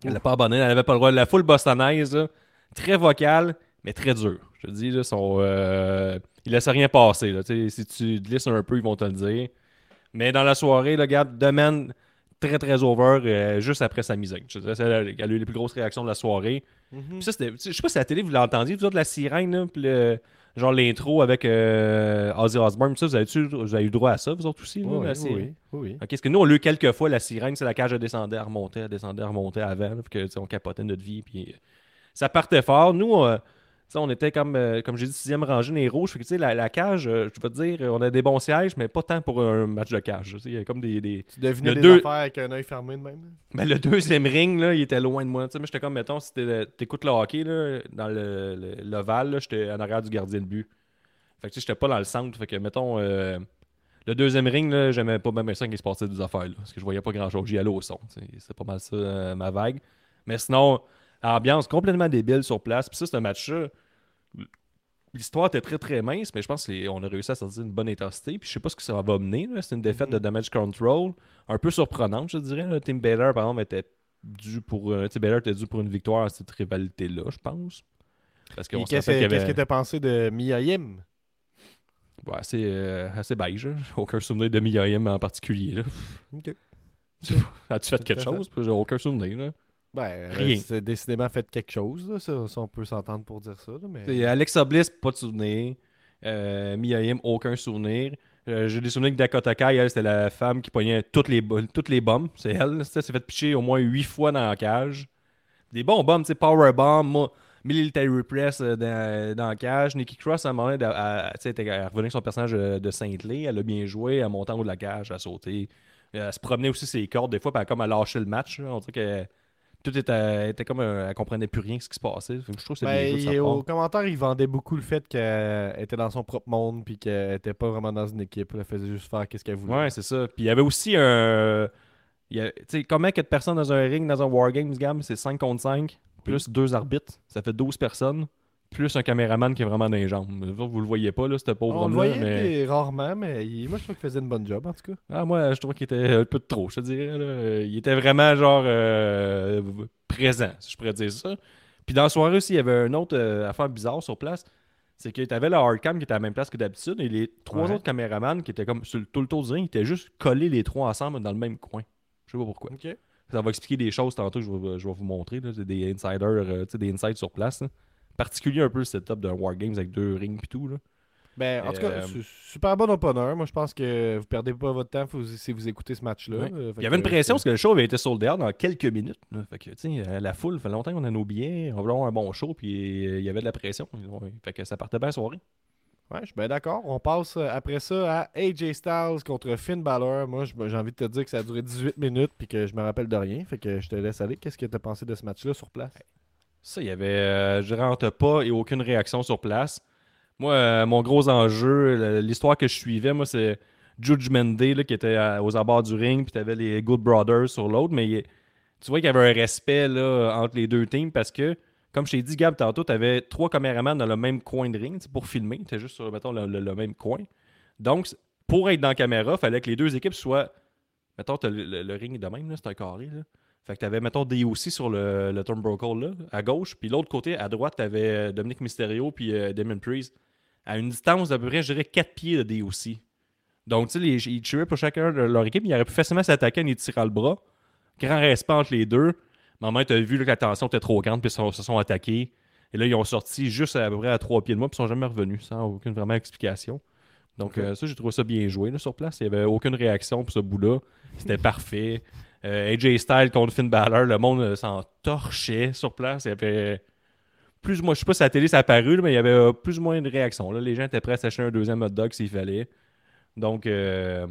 Elle n'a pas abandonné, elle avait pas le droit. La foule bostonaise, là, très vocale, mais très dure. Je te dis, là, sont, euh, ils laissent rien passer. Là, si tu glisses un peu, ils vont te le dire. Mais dans la soirée, le gars, Domaine, très très over, euh, juste après sa mise. Elle a eu les plus grosses réactions de la soirée. Ça, c'était, je sais pas si à la télé, vous l'entendiez, vous autres, la sirène, là, puis le, genre l'intro avec euh, Ozzy Osbourne, ça, vous avez, vous avez eu droit à ça, vous autres aussi? Oui, oui, oui, parce que nous, on l'a eu quelques fois, la sirène, c'est la cage, elle descendait, elle remontait, elle descendait, elle remontait avant, là, puis que, on capotait notre vie, puis ça partait fort. Nous, euh, on était comme, euh, comme j'ai dit, sixième rangée les rouges, fait que, la, la cage, euh, je vais te dire, on a des bons sièges, mais pas tant pour un match de cage. Il y a comme des- des, Tu devinais Le les deux- affaires avec un œil fermé de même. mais le deuxième ring, là, il était loin de moi. Tu sais, moi, j'étais comme, mettons, si t'es- t'écoutes le hockey, là, dans le- le- l'ovale, là, j'étais en arrière du gardien de but. Fait que, j'étais pas dans le centre. Fait que, mettons, euh, le deuxième ring, là, j'aimais pas même ça qu'il se passait des affaires, là, parce que je voyais pas grand-chose. J'y allais au son. C'est pas mal ça, ma vague. Mais sinon, ambiance complètement débile sur place. Puis ça, c'est un match-là. L'histoire était très très mince, mais je pense qu'on a réussi à sortir une bonne intensité. Puis je sais pas ce que ça va mener. C'est une défaite de damage control. Un peu surprenante, je dirais. là. Tim Baylor, par exemple, était dû pour. euh, Baylor était dû pour une victoire à cette rivalité-là, je pense. Parce qu'on Qu'est-ce qu'il avait- que t'as pensé de Mia Yim? Ouais, assez, euh, assez beige. *laughs* Aucun souvenir de Miyayim en particulier. là. *laughs* As-tu fait quelque chose? J'ai aucun souvenir. Là. Ben, Rien. euh, c'est décidément fait quelque chose, là, ça, ça, on peut s'entendre pour dire ça. là, mais... C'est Alexa Bliss, pas de souvenir. Euh, Miyayim, aucun souvenir. Euh, J'ai des souvenirs que Dakota Kai, elle, c'était la femme qui pognait toutes les, toutes les bombes. C'est elle. Elle s'est fait pitcher au moins huit fois dans la cage. Des bons bombes, tu sais, Power Bomb, moi, Military Press euh, dans, dans la cage. Nikki Cross, à un moment donné, elle, revenait avec son personnage euh, de Saint-Lé. Elle a bien joué, elle montait en haut de la cage, elle a sauté. Elle se promenait aussi ses cordes des fois, puis elle a comme elle lâché le match. là. On dirait que tout était, était comme. euh, elle comprenait plus rien ce qui se passait. Je trouve que c'est Ben, bien il- au commentaire, il vendait beaucoup le fait qu'elle était dans son propre monde puis qu'elle était pas vraiment dans une équipe. Elle faisait juste faire ce qu'elle voulait. Ouais, c'est ça. Puis il y avait aussi un. il y a- Tu sais, combien de personnes dans un ring, dans un Wargames, Gam C'est 5 contre 5, plus deux arbitres. Ça fait 12 personnes, plus un caméraman qui est vraiment dans les jambes. Vous, le voyez pas, là, ce pauvre On le homme-là. voyait Mais... rarement, mais il- moi je trouve qu'il faisait une bonne job en tout cas. Ah, moi, je trouve qu'il était un peu de trop, je te dirais. là. Il était vraiment, genre, euh, présent, si je pourrais dire ça. Puis dans la soirée aussi, il y avait une autre euh, affaire bizarre sur place. C'est que tu avais le hardcam qui était à la même place que d'habitude et les trois Ouais. autres caméramans qui étaient comme sur le- tout le tour du ring, ils étaient juste collés les trois ensemble dans le même coin. Je sais pas pourquoi. Ça va expliquer des choses tantôt, je vais, je vais vous montrer. là. C'est des insiders, euh, des insides sur place. là. Particulier un peu le setup d'un Wargames avec deux rings et tout. Là. Ben, en tout cas, Euh, su- super bon opener. Moi je pense que vous perdez pas votre temps si vous écoutez ce match-là. Ouais. Euh, Il y avait une pression parce que le show avait été sold out dans quelques minutes. là. Fait que, euh, la foule, fait longtemps qu'on a nos billets, on voulait avoir un bon show, puis euh, il y avait de la pression. Fait que ça partait bien la soirée. Ouais, je suis bien d'accord. On passe après ça à AJ Styles contre Finn Balor. Moi, j'ai envie de te dire que ça a duré 18 minutes puis que je me rappelle de rien. Fait que je te laisse aller. Qu'est-ce que tu as pensé de ce match-là sur place? Ça, il y avait, euh, je rentre pas et aucune réaction sur place. Moi, euh, mon gros enjeu, l'histoire que je suivais, moi, c'est Judgment Day là, qui était aux abords du ring, puis tu avais les Good Brothers sur l'autre, mais tu vois qu'il y avait un respect là, entre les deux teams parce que, comme je t'ai dit, Gab, tantôt, tu avais trois caméramans dans le même coin de ring pour filmer. Tu juste sur, mettons, le, même coin. Donc, pour être dans la caméra, il fallait que les deux équipes soient. Mettons, le, le- ring est de même, c'est un carré. Là. Fait que t'avais, mettons, DOC sur le, le turnbuckle là, à gauche, puis l'autre côté, à droite, t'avais euh, Dominic Mysterio puis euh, Damon Priest. À une distance d'à peu près, je dirais, 4 pieds de DOC. Donc, tu sais, ils cheeraient pour chacun de leur équipe. Ils auraient pu facilement s'attaquer en les tirant le bras. Grand respect entre les deux. Mais en même temps, t'as vu là, que la tension était trop grande, puis ils se sont attaqués. Et là, ils ont sorti juste à, peu près à 3 pieds de moi, puis ils sont jamais revenus, sans aucune vraiment explication. Donc, euh, ça, j'ai trouvé ça bien joué là, sur place. Il n'y avait aucune réaction pour ce bout-là. C'était parfait. Euh, AJ Styles contre Finn Balor, le monde euh, s'en torchait sur place. Il y avait plus ou moins, je sais pas si la télé ça a là, mais il y avait euh, plus ou moins de réaction. Là. Les gens étaient prêts à s'acheter un deuxième hot dog s'il fallait. Donc, c'est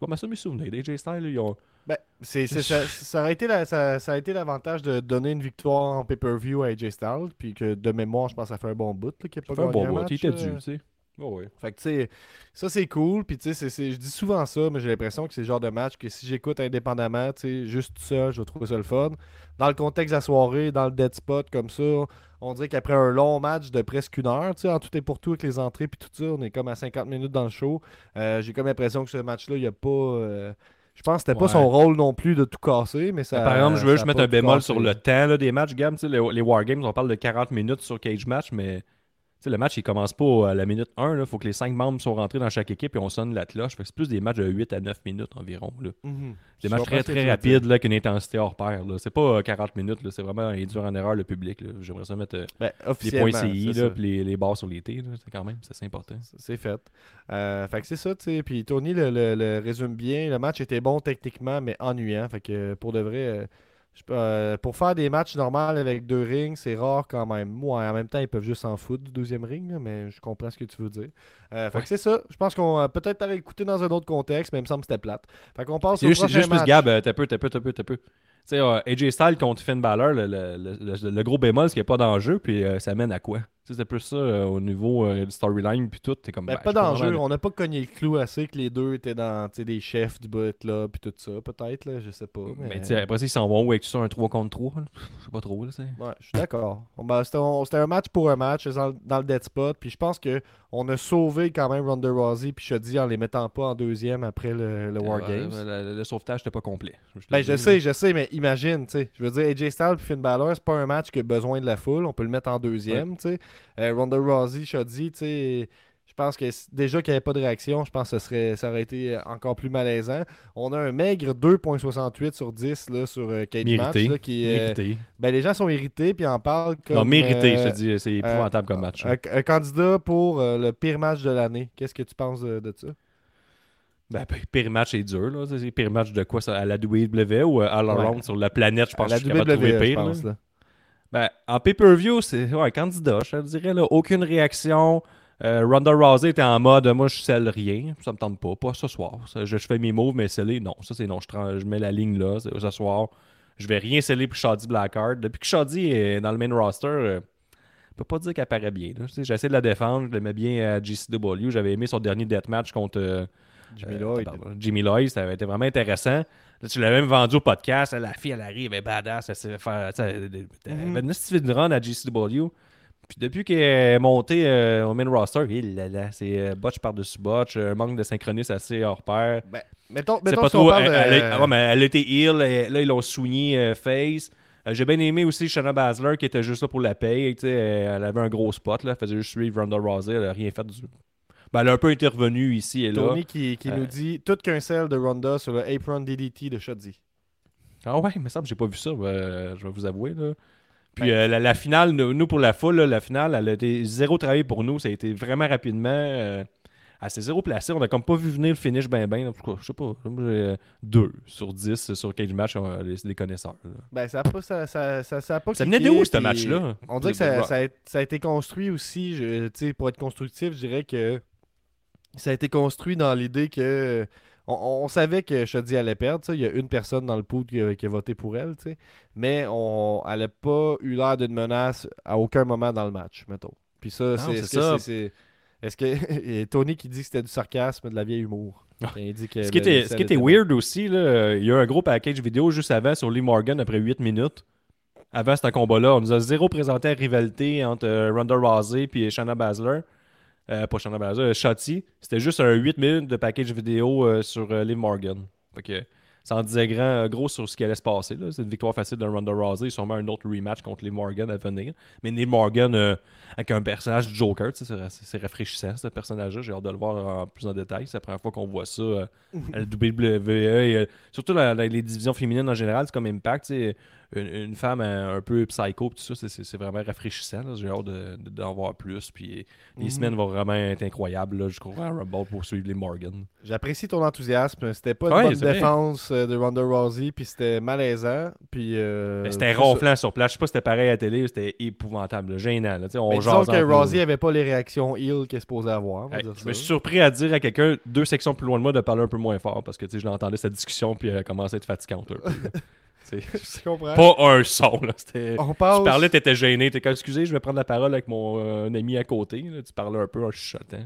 pas mal ça mes souvenirs. AJ Styles, ils ont. Ben, c'est, c'est- ça, ça aurait été la- ça, ça a été l'avantage de donner une victoire en pay-per-view à AJ Styles. Puis que de mémoire, je pense que ça fait un bon bout là, qu'il n'a pas fait un bon bout. match, Il était dû, tu sais. Oh. Fait que, tu sais, ça, c'est cool. Puis, tu sais, je dis souvent ça, mais j'ai l'impression que c'est le genre de match que si j'écoute indépendamment, tu sais, juste ça, je vais trouver ça le fun. Dans le contexte de la soirée, dans le dead spot, comme ça, on dirait qu'après un long match de presque une heure, tu sais, en tout et pour tout avec les entrées puis tout ça, on est comme à 50 minutes dans le show. Euh, j'ai comme l'impression que ce match-là, il n'y a pas. euh, je pense que c'était pas Ouais. son rôle non plus de tout casser, mais ça. Par exemple, je veux juste mettre un bémol sur le temps là, des matchs, Gab. Les, les Wargames, on parle de 40 minutes sur Cage Match, mais le match, il commence pas à la minute 1. Il faut que les 5 membres soient rentrés dans chaque équipe et on sonne la cloche. C'est plus des matchs de 8 à 9 minutes environ. Là. Mhm. Des Je matchs très très rapides là, avec une intensité hors pair. C'est pas euh, 40 minutes. là. C'est vraiment induire en erreur le public. J'aimerais ça mettre euh, Ben, les points CI là, puis les, les barres sur les T. quand même, c'est important. C'est fait. Euh, fait que c'est ça, tu sais. Puis Tony le, le- le résume bien. Le match était bon techniquement, mais ennuyant. Fait que pour de vrai, euh, je euh, pour faire des matchs normaux avec deux rings, c'est rare quand même. Moi, en même temps, ils peuvent juste s'en foutre du deuxième ring, là, mais je comprends ce que tu veux dire. Euh, fait que c'est ça. Je pense qu'on euh, peut-être t'aurait écouté dans un autre contexte, mais il me semble que c'était plate. Fait qu'on passe au juste, prochain juste plus. Gab, t'as peu, t'as peu, t'as peu, t'as peu. Tu sais, AJ Styles contre Finn Balor, le, le- le- le- le gros bémol, c'est qu'il n'y a pas d'enjeu, puis ça mène à quoi? C'est plus ça euh, au niveau euh, du storyline, puis tout. T'es comme. Ben, ben, pas d'enjeu. On n'a pas cogné le clou assez que les deux étaient dans des chefs du bout là, puis tout ça, peut-être, là, je sais pas. Mais, sais, après ils s'en vont où avec ça, un 3 contre 3? là? Je sais pas trop, là, c'est. Ouais, je suis d'accord. Bon, ben, c'était un match pour un match dans, dans le dead spot. Puis je pense que on a sauvé quand même Ronda Rousey puis Shoddy en les mettant pas en deuxième après le, le War Euh, Games. le, le- le sauvetage n'était pas complet. Ben, je dis, sais, je sais, mais imagine, tu sais. Je veux dire, AJ Styles puis Finn Balor, c'est pas un match qui a besoin de la foule. On peut le mettre en deuxième, tu sais. Euh, Ronda Rousey, Shoddy, tu sais. Je pense que déjà qu'il n'y avait pas de réaction, je pense que ce serait, ça aurait été encore plus malaisant. On a un maigre 2.68 sur 10 là, sur euh, Cage Match. Là, qui, Mérité. ben, les gens sont irrités puis en parlent comme. non, mérité, euh, je te dis. C'est épouvantable comme match. un, un candidat pour euh, le pire match de l'année. Qu'est-ce que tu penses de, de ça? Ben, pire match est dur, là. C'est pire match de quoi ça, À la WWE ou euh, all Ouais. around sur la planète, je pense À que je suis capable de trouver WWE, je pire. là. pense. là. Ben, en pay-per-view, c'est ouais, candidat, je te dirais. Là, aucune réaction. Euh, Ronda Rousey était en mode moi, je scelle rien. Ça me tente pas. Pas ce soir. Ça, je, je fais mes moves, mais sceller, non. Ça, c'est non. Je, mets la ligne là. Ce soir, je vais rien sceller pour Shady Blackheart. Depuis que Shady est dans le main roster, euh, je peux pas dire qu'elle paraît bien. J'essaie de la défendre. Je l'aimais bien à GCW. J'avais aimé son dernier deathmatch contre. euh, Jimmy euh, Lloyd. pardon, Jimmy Lloyd, ça avait été vraiment intéressant. Là, tu l'as même vendu au podcast. La fille, elle arrive, elle est badass. Elle s'est fait faire. Elle Mhm. une run à GCW. Puis depuis qu'elle est montée euh, au main roster, il là, là, c'est euh, botch par-dessus botch, un manque de synchronisme assez hors pair. Ben, mettons, C'est mettons pas si on parle Elle, de- elle ah ouais, mais elle été heal. Là, ils l'ont soigné euh, face. Euh, J'ai bien aimé aussi Shanna Basler qui était juste là pour la paye. Elle avait un gros spot. Là. Elle faisait juste suivre Ronda Rousey. Elle a rien fait du. Ben, elle a un peu intervenu ici et là. Tony qui, qui Euh, nous dit tout qu'un sel de Ronda sur le apron DDT de Shoddy. Ah ouais, semble que j'ai pas vu ça, euh, je vais vous avouer. Là. Puis euh, la, la finale, nous, pour la foule, là, la finale, elle a été zéro travail pour nous. Ça a été vraiment rapidement. euh, elle s'est zéro placée. On a comme pas vu venir le finish ben ben. En tout cas, je sais pas. moi, j'ai, euh, 2 sur 10 sur Cage Match, les, les connaisseurs. là. Ben, ça a pas, ça, ça, ça, ça a pas Ça venait de où, ce match-là? On dirait que ça, a, ça a été construit aussi, je- pour être constructif, je dirais que ça a été construit dans l'idée que on, on savait que Shoddy allait perdre. Il y a une personne dans le pool qui a, qui a voté pour elle, mais on, elle n'a pas eu l'air d'une menace à aucun moment dans le match, mettons. Puis ça, c'est c'est- c'est- Est-ce que *laughs* et Tony qui dit que c'était du sarcasme, de la vieille humour. Ah. Quand il dit que Ce qui était, ce qui weird aussi, là, il y a eu un gros package vidéo juste avant sur Lee Morgan après 8 minutes. Avant ce combat-là, on nous a zéro présenté la rivalité entre euh, Ronda Rousey et Shanna Baszler. Euh, pas Shanna Baszler, euh, Shotzi. C'était juste un 8 minutes de package vidéo euh, sur euh, Liv Morgan. Ça en disait grand, euh, gros sur ce qui allait se passer. C'est une victoire facile de Ronda Rousey. Sûrement un autre rematch contre Liv Morgan à venir. Mais Liv Morgan avec un personnage Joker, c'est rafraîchissant ce personnage-là. J'ai hâte de le voir en plus en détail. C'est la première fois qu'on voit ça à la WWE. et, surtout les divisions féminines en général, c'est comme Impact. Une, une femme euh, un peu psycho, tout ça, c'est- vraiment rafraîchissant. J'ai hâte de- de- d'en voir plus. Puis les Mhm. semaines vont vraiment être incroyables jusqu'au Rumble pour suivre les Morgan. J'apprécie ton enthousiasme. C'était pas une bonne vrai. défense euh, de Ronda Rousey, puis c'était malaisant. Puis euh, Mais c'était ronflant sur place. Je sais pas si c'était pareil à la télé, c'était épouvantable, là, gênant. là. On Mais disons que. Rousey avait pas les réactions heel qu'elle est supposée avoir. je me suis surpris à dire à quelqu'un deux sections plus loin de moi de parler un peu moins fort parce que je l'entendais cette discussion puis elle commençait à être fatigante *laughs* *laughs* Je comprends. pas un son. Là. C'était- On passe, Tu parlais, t'étais gêné. T'es comme, excusez, je vais prendre la parole avec mon euh, ami à côté. là. Tu parlais un peu en chuchotant.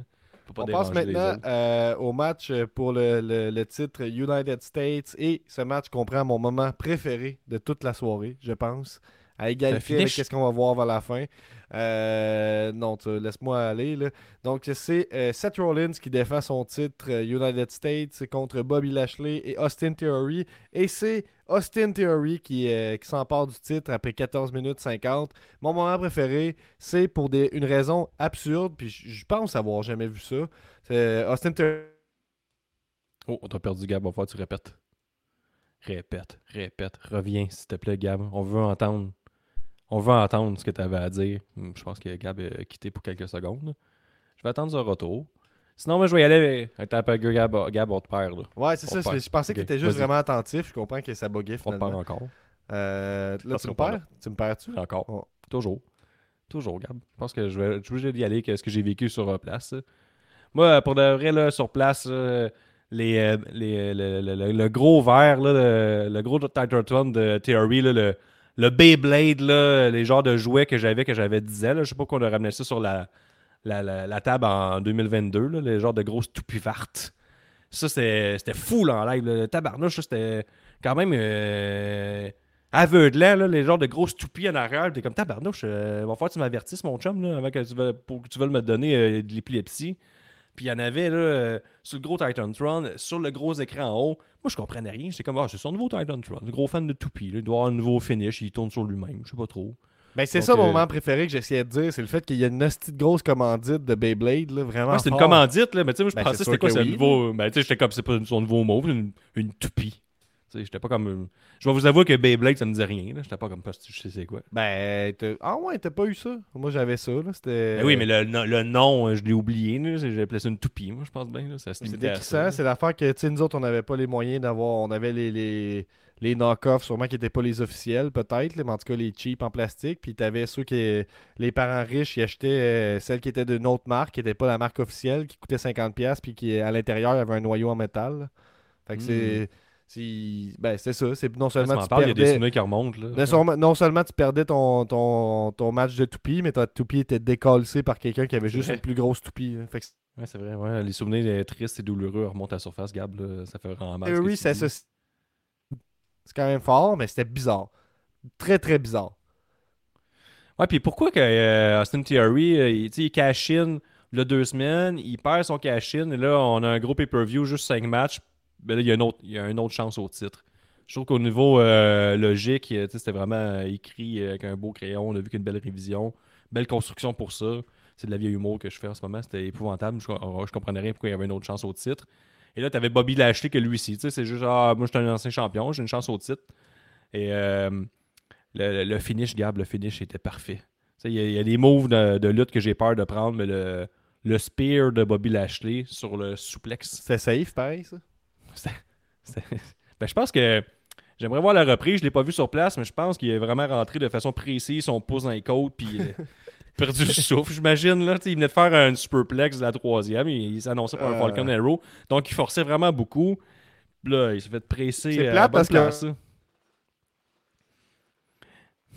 On passe maintenant euh, au match pour le, le- le titre United States. Et ce match comprend mon moment préféré de toute la soirée, je pense. à égalité avec ce qu'on va voir vers la fin. Euh, non, tu- laisse-moi aller. là. Donc, c'est euh, Seth Rollins qui défend son titre United States contre Bobby Lashley et Austin Theory. Et c'est Austin Theory qui, qui s'empare du titre après 14 minutes 50. Mon moment préféré, c'est pour des, une raison absurde, puis je pense avoir jamais vu ça. C'est Austin Theory. Oh, on t'a perdu, Gab. Va falloir que tu répètes. Répète, répète. Reviens, s'il te plaît, Gab. On veut entendre. On veut entendre ce que tu avais à dire. Hum, Je pense que Gab a quitté pour quelques secondes. Je vais attendre son retour. Sinon, moi, je vais y aller avec un peu Gab, Gab, on te perd. Là. Ouais, c'est ça. Je pensais Ok, qu'il était juste vraiment attentif. Je comprends que ça buguait On te finalement. perd encore. Euh, là, tu me perds? Tu me perds-tu? Encore. Oh. Toujours. Toujours, Gab. Je pense que je vais, je vais y aller avec ce que j'ai vécu sur euh, place. Moi, pour de vrai, là, sur place, euh, les, euh, les- le, le- le- le gros verre, là, le gros Titan de Theory, là, le, le Beyblade, là, les genres de jouets que j'avais, que j'avais 10 ans. là, je sais pas qu'on a ramené ça sur la, la, la- table en 2022, là, les genres de grosses toupivartes. Ça, c'était fou là, en live. Le tabarnouche, c'était quand même euh, aveuglant, là, les genres de grosses toupies en arrière. T'es comme tabarnouche, euh, va falloir que tu m'avertisses, mon chum, là, avant que tu veux, pour que tu veuilles me donner euh, de l'épilepsie. Puis il y en avait là, sur le gros Titan Tron, sur le gros écran en haut. Moi, je comprenais rien. J'étais comme, ah, c'est son nouveau Titan Tron. Le gros fan de toupie. Il doit avoir un nouveau finish. Il tourne sur lui-même. Je sais pas trop. Ben, c'est ça mon euh, moment préféré que j'essayais de dire, c'est le fait qu'il y a une hostie de grosse commandite de Beyblade, là, vraiment. C'était une commandite, là, mais tu sais, moi, je Ben, pensais c'est que c'était quoi, que c'est un oui, nouveau. Ben, tu sais, j'étais comme, c'est pas son nouveau mot, une, une toupie. Tu sais, j'étais pas comme. euh, Je vais vous avouer que Beyblade, ça me disait rien, là. J'étais pas comme, pas, je sais c'est quoi. Ben, ah ouais, t'as pas eu ça? Moi, j'avais ça, là. C'était. Ben oui, mais le, le nom, euh, je l'ai oublié, là. C'est- J'ai appelé ça une toupie, moi, je pense bien, là. Ça se C'est. C'est l'affaire que, tu sais, nous autres, on n'avait pas les moyens d'avoir. On avait les, les, les knock-offs, sûrement qui n'étaient pas les officiels, peut-être, mais en tout cas, les cheap en plastique. Puis t'avais ceux qui. Les parents riches, ils achetaient euh, celles qui étaient d'une autre marque, qui n'était pas la marque officielle, qui coûtait 50$, puis qui, à l'intérieur, il y avait un noyau en métal. Fait que Hmm. c'est. Ben, c'est ça. C'est non Tu seulement m'en tu parles, il y a des qui remontent, là. Non seulement, non seulement tu perdais ton, ton, ton match de toupie, mais ta toupie était décalcée par quelqu'un qui avait juste une plus grosse toupie. là. Fait que Ouais, c'est vrai, ouais. Les souvenirs euh, tristes et douloureux remontent à la surface, Gab, là. Ça fait vraiment mal. que Theory, tu c'est quand même fort, mais c'était bizarre. Très, très bizarre. Ouais, puis pourquoi que euh, Austin Theory, euh, il, il cash in deux semaines, il perd son cash in, et là, on a un gros pay-per-view, juste cinq matchs, ben là, il y a une autre, il y a une autre chance au titre. Je trouve qu'au niveau euh, logique, euh, c'était vraiment écrit avec un beau crayon, on a vu qu'une belle révision, belle construction pour ça. C'est de la vieille humour que je fais en ce moment, c'était épouvantable, je comprenais rien pourquoi il y avait une autre chance au titre. Et là, tu avais Bobby Lashley que lui aussi, tu sais, c'est juste, ah, moi, je suis un ancien champion, j'ai une chance au titre. Et euh, le, le finish, Gab, le finish était parfait. Il y, a- il y a des moves de, de lutte que j'ai peur de prendre, mais le, le spear de Bobby Lashley sur le souplex, C'était safe, pareil, ça? c'est- ben, je pense que j'aimerais voir la reprise. Je l'ai pas vu sur place, mais je pense qu'il est vraiment rentré de façon précise, son pouce dans les côtes, puis euh, *laughs* perdu le souffle, j'imagine. Là, il venait de faire un superplex de la troisième, il, il s'annonçait pour un Euh. Falcon Arrow, donc il forçait vraiment beaucoup. Là, il s'est fait presser C'est euh, bonne parce que- là.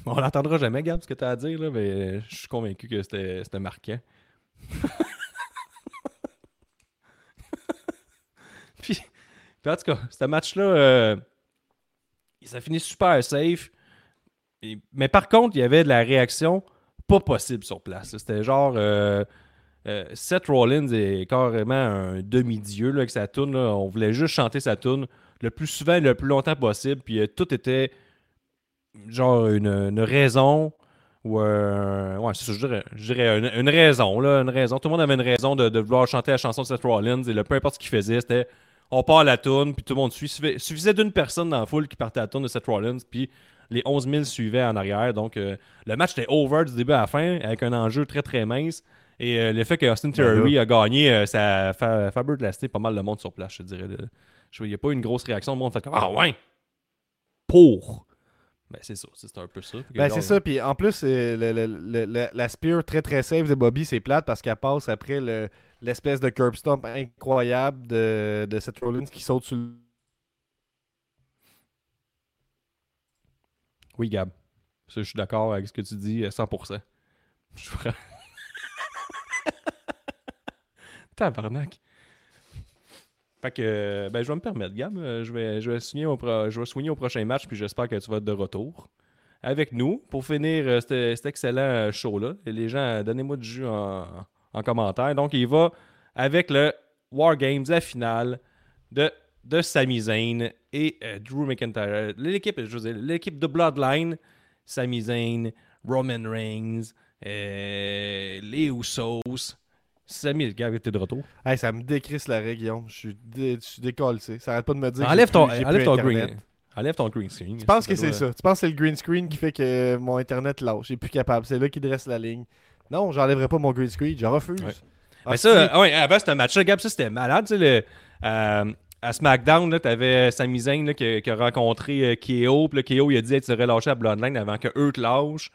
On l'entendra jamais, Gab, ce que tu as à dire, là, mais je suis convaincu que c'était c'était marquant. *laughs* puis, puis en tout cas, ce match-là, euh, ça finit super safe. Et- mais par contre, il y avait de la réaction pas possible sur place. C'était genre. euh, euh, Seth Rollins est carrément un demi-dieu avec sa tune. On voulait juste chanter sa tune le plus souvent le plus longtemps possible. Puis euh, tout était genre une, raison ou un- ouais, je dirais, je dirais une, raison, là, une raison. Tout le monde avait une raison de, vouloir chanter la chanson de Seth Rollins et le, peu importe ce qu'il faisait, c'était on part à la tourne, puis tout le monde suit. Suffisait d'une personne dans la foule qui partait à la tourne de Seth Rollins, puis les 11 000 suivaient en arrière. Donc euh, le match était over du début à la fin avec un enjeu très très mince. Et euh, le fait que Austin Theory a gagné, euh, ça a fa- fabulousé pas mal le monde sur place, je dirais. Je- Il n'y a pas eu une grosse réaction. Le monde fait comme Ah ouais! Pour! Ben c'est ça, c'est un peu ça. Ben, c'est ça. Puis en plus, le- le- le- le- la spear très très safe de Bobby, c'est plate parce qu'elle passe après le- l'espèce de curb stomp incroyable de, de Seth Rollins qui saute sur le. Oui, Gab. Je suis d'accord avec ce que tu dis à 100%. Je suis *laughs* Tabarnak. Fait que, euh, ben, je vais me permettre, Gab. Euh, Je vais, je vais, au pro- au prochain match, puis j'espère que tu vas être de retour. avec nous pour finir euh, cet, excellent euh, show-là. Les gens, euh, donnez-moi du jus en, en commentaire. Donc, il va avec le War Games, la finale de, de Sami Zayn et euh, Drew McIntyre. L'équipe, je veux dire, l'équipe de Bloodline, Sami Zayn, Roman Reigns, euh, les Usos. Sami, gars, t'es de retour. Hey, ça me décrisse la règle, Guillaume. Je suis, dé... je suis décollé. Ça arrête pas de me dire. Enlève ton, plus- enlève ton green. Enlève ton green screen. Tu penses que c'est ça? Tu penses que c'est le green screen qui fait que mon Internet lâche? J'ai plus capable. C'est là qui dresse la ligne. Non, j'enlèverai pas mon green screen. Je refuse. Ouais. Ah, Mais ça, ouais, avant ce match-là, Gab, ça c'était malade. Tu sais, le, euh, à SmackDown, là, t'avais Sami Zayn là, qui, a rencontré euh, KO. Puis KO, il a dit tu serais lâché à Bloodline avant que eux te lâchent.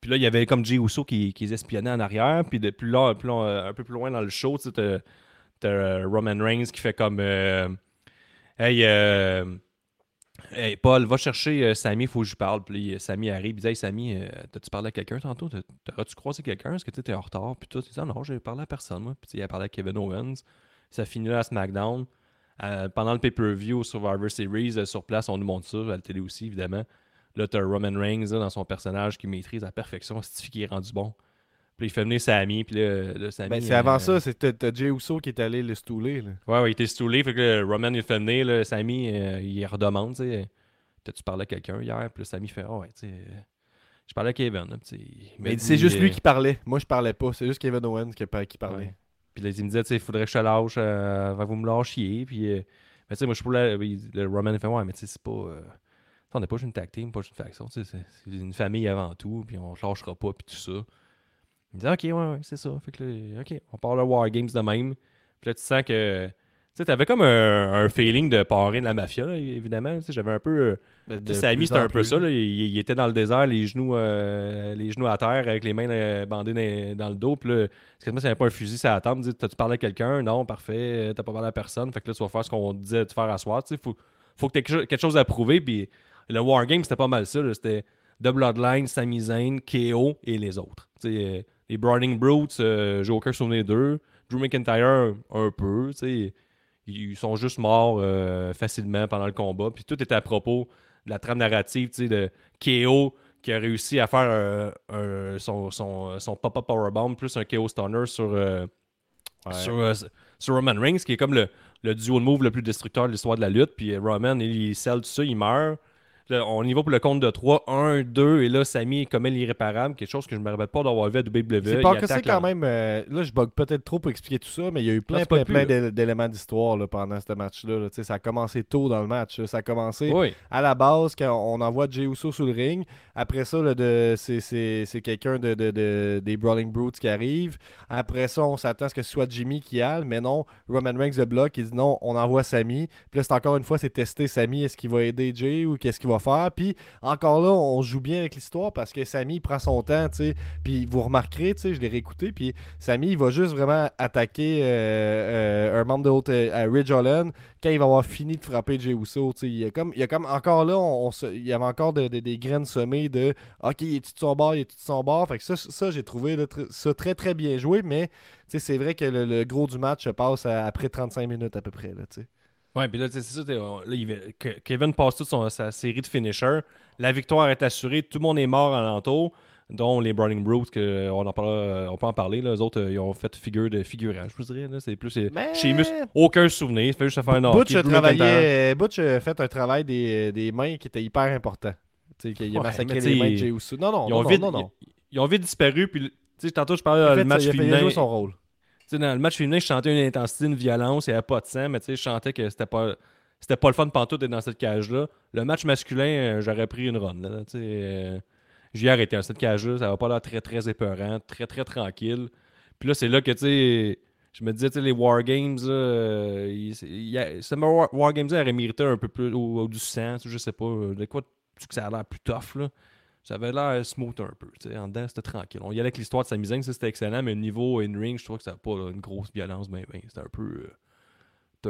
Puis là, il y avait comme Jey Uso qui, qui les espionnait en arrière. Puis de plus là, euh, un peu plus loin dans le show, tu t'as, euh, Roman Reigns qui fait comme euh, Hey, euh, hey, Paul, va chercher euh, Sami, il faut que je parle. Puis Sami arrive, il dit Hey, Sami, euh, t'as-tu parlé à quelqu'un tantôt? T'auras-tu croisé quelqu'un? Est-ce que tu étais en retard? Puis tout, il dit Ah Non, j'ai parlé à personne, moi. Puis tu il a parlé à Kevin Owens. Ça finit là à SmackDown. Euh, pendant le pay-per-view Survivor Series, euh, sur place, on nous montre ça, à la télé aussi, évidemment. Là, t'as Roman Reigns là, dans son personnage qui maîtrise à la perfection, *laughs* c'est qui est rendu bon? Puis il fait venir Sami, puis là, là, Sami, Ben, c'est euh, avant ça, c'est t'as- t'as Jey Uso qui est allé le stouler. là. Ouais, ouais, il était stoulé. Fait que Roman, il le fait venir. Là, Sami, euh, il redemande, tu sais. T'as-tu parlé à quelqu'un hier? Puis Sami fait, ah ouais, tu sais. euh, Je parlais à Kevin. là, Mais c'est juste euh, lui qui parlait. Moi, je parlais pas. C'est juste Kevin Owens qui, qui parlait. Ouais. Puis là, il me disait, il faudrait que je te lâche euh, vous me lâchiez. Puis, euh, mais tu sais, moi, je suis pour Le Roman, il fait, ouais, mais tu sais, c'est pas. euh, on n'est pas juste une tag team, pas une faction. c'est une famille avant tout. Puis on ne lâchera pas. Puis tout ça. Il me dit, ok, ouais, ouais, c'est ça. Fait que là, ok, on parle de War Games de même. Puis là, tu sens que. Tu sais, t'avais comme un, un feeling de parrain de la mafia, là, évidemment. Tu sais, J'avais un peu. euh, Ben, tu plus c'était un peu plus. ça. là. Il, il était dans le désert, les genoux, euh, les genoux à terre, avec les mains euh, bandées dans, dans le dos. Puis là, c'est ça, avait pas un fusil table. Il dit T'as-tu parlé à quelqu'un? Non, parfait. T'as pas parlé à personne. Fait que là, tu vas faire ce qu'on disait de faire à soir. Tu sais, faut, faut que tu aies quelque chose à prouver. Puis le Wargame, c'était pas mal ça. C'était The Bloodline, Sami Zayn, KO et les autres. Tu sais, les Browning Brutes, euh, aucun souvenir d'eux. Drew McIntyre, un peu. Tu sais, ils sont juste morts euh, facilement pendant le combat. Puis tout était à propos de la trame narrative de KO qui a réussi à faire euh, son, son, son pop-up powerbomb plus un KO stunner sur, euh, sur, Roman Reigns, qui est comme le, le duo de move le plus destructeur de l'histoire de la lutte. Puis Roman, il, il scelle tout ça, il meurt. Là, on y va pour le compte de 3, 1, 2, et là, Sami commet l'irréparable, quelque chose que je ne me rappelle pas d'avoir vu à WWE. C'est pas que c'est quand même. euh, là, je bug peut-être trop pour expliquer tout ça, mais il y a eu plein, plein, d'éléments d'histoire pendant ce match-là. Ça a commencé tôt dans le match. Ça a commencé Oui, à la base quand on envoie Jey Uso sous le ring. Après ça, c'est- quelqu'un de, de- de- des Brawling Brutes qui arrive. Après ça, on s'attend à ce que ce soit Jimmy qui aille, mais non, Roman Reigns le bloque. Il dit non, on envoie Sami. Puis là, c'est encore une fois, c'est tester Sami. Est-ce qu'il va aider Jay ou qu'est-ce qu'il va faire? Puis encore là, on joue bien avec l'histoire parce que Sami il prend son temps, tu sais. Puis vous remarquerez, tu sais, je l'ai réécouté. Puis Sami, il va juste vraiment attaquer euh, euh, un membre de haute à Ridge Holland quand il va avoir fini de frapper Jey Uso. tu sais. Il y a comme, a comme encore là, il y avait encore de- de- des graines semées de OK, il est tout son bord, il est tout de son bord? Fait que ça, ça j'ai trouvé ça très très bien joué, mais c'est vrai que le, gros du match se passe après 35 minutes à peu près. Tu sais. Ouais, puis là, tu sais, c'est ça. là, il Kevin passe toute son- sa série de finishers. La victoire est assurée. Tout le monde est mort alentour, dont les Browning Brutes, que on, en parlera- on peut en parler. Les autres, euh, ils ont fait figure de figurant, je vous dirais. C'est plus. c'est- Mais- Sheamus, aucun souvenir. Il fait juste faire un Butch, a Butch a fait un travail des, des mains qui était hyper important. Qu'il a Ouais, massacré les mains de Jey Uso. Non, non, Ils ont, non, vite, non, non. Ils, ils ont vite disparu. Puis, tu sais, tantôt, je parlais Il le match il a il joué son rôle. Tu dans le match féminin, je chantais une intensité, une violence, il n'y avait pas de sang, mais tu je chantais que c'était pas. C'était pas le fun pantoute d'être dans cette cage-là. Le match masculin, euh, j'aurais pris une run. Là, tu euh, J'ai arrêté dans cette cage-là. Ça va pas l'air très, très épeurant, très, très tranquille. Puis là, c'est là que, tu je me disais, tu sais, les Wargames, euh, il- ce War, aurait mérité un peu plus ou, ou du tu sais, je sais pas. euh, De quoi que ça a l'air plus tough, là. Ça avait l'air smooth un peu. tu sais, En dedans, c'était tranquille. On y allait avec l'histoire de sa ça c'était excellent, mais au niveau in-ring, je trouve que ça n'a pas une grosse violence. Ben, ben, c'était un peu. euh,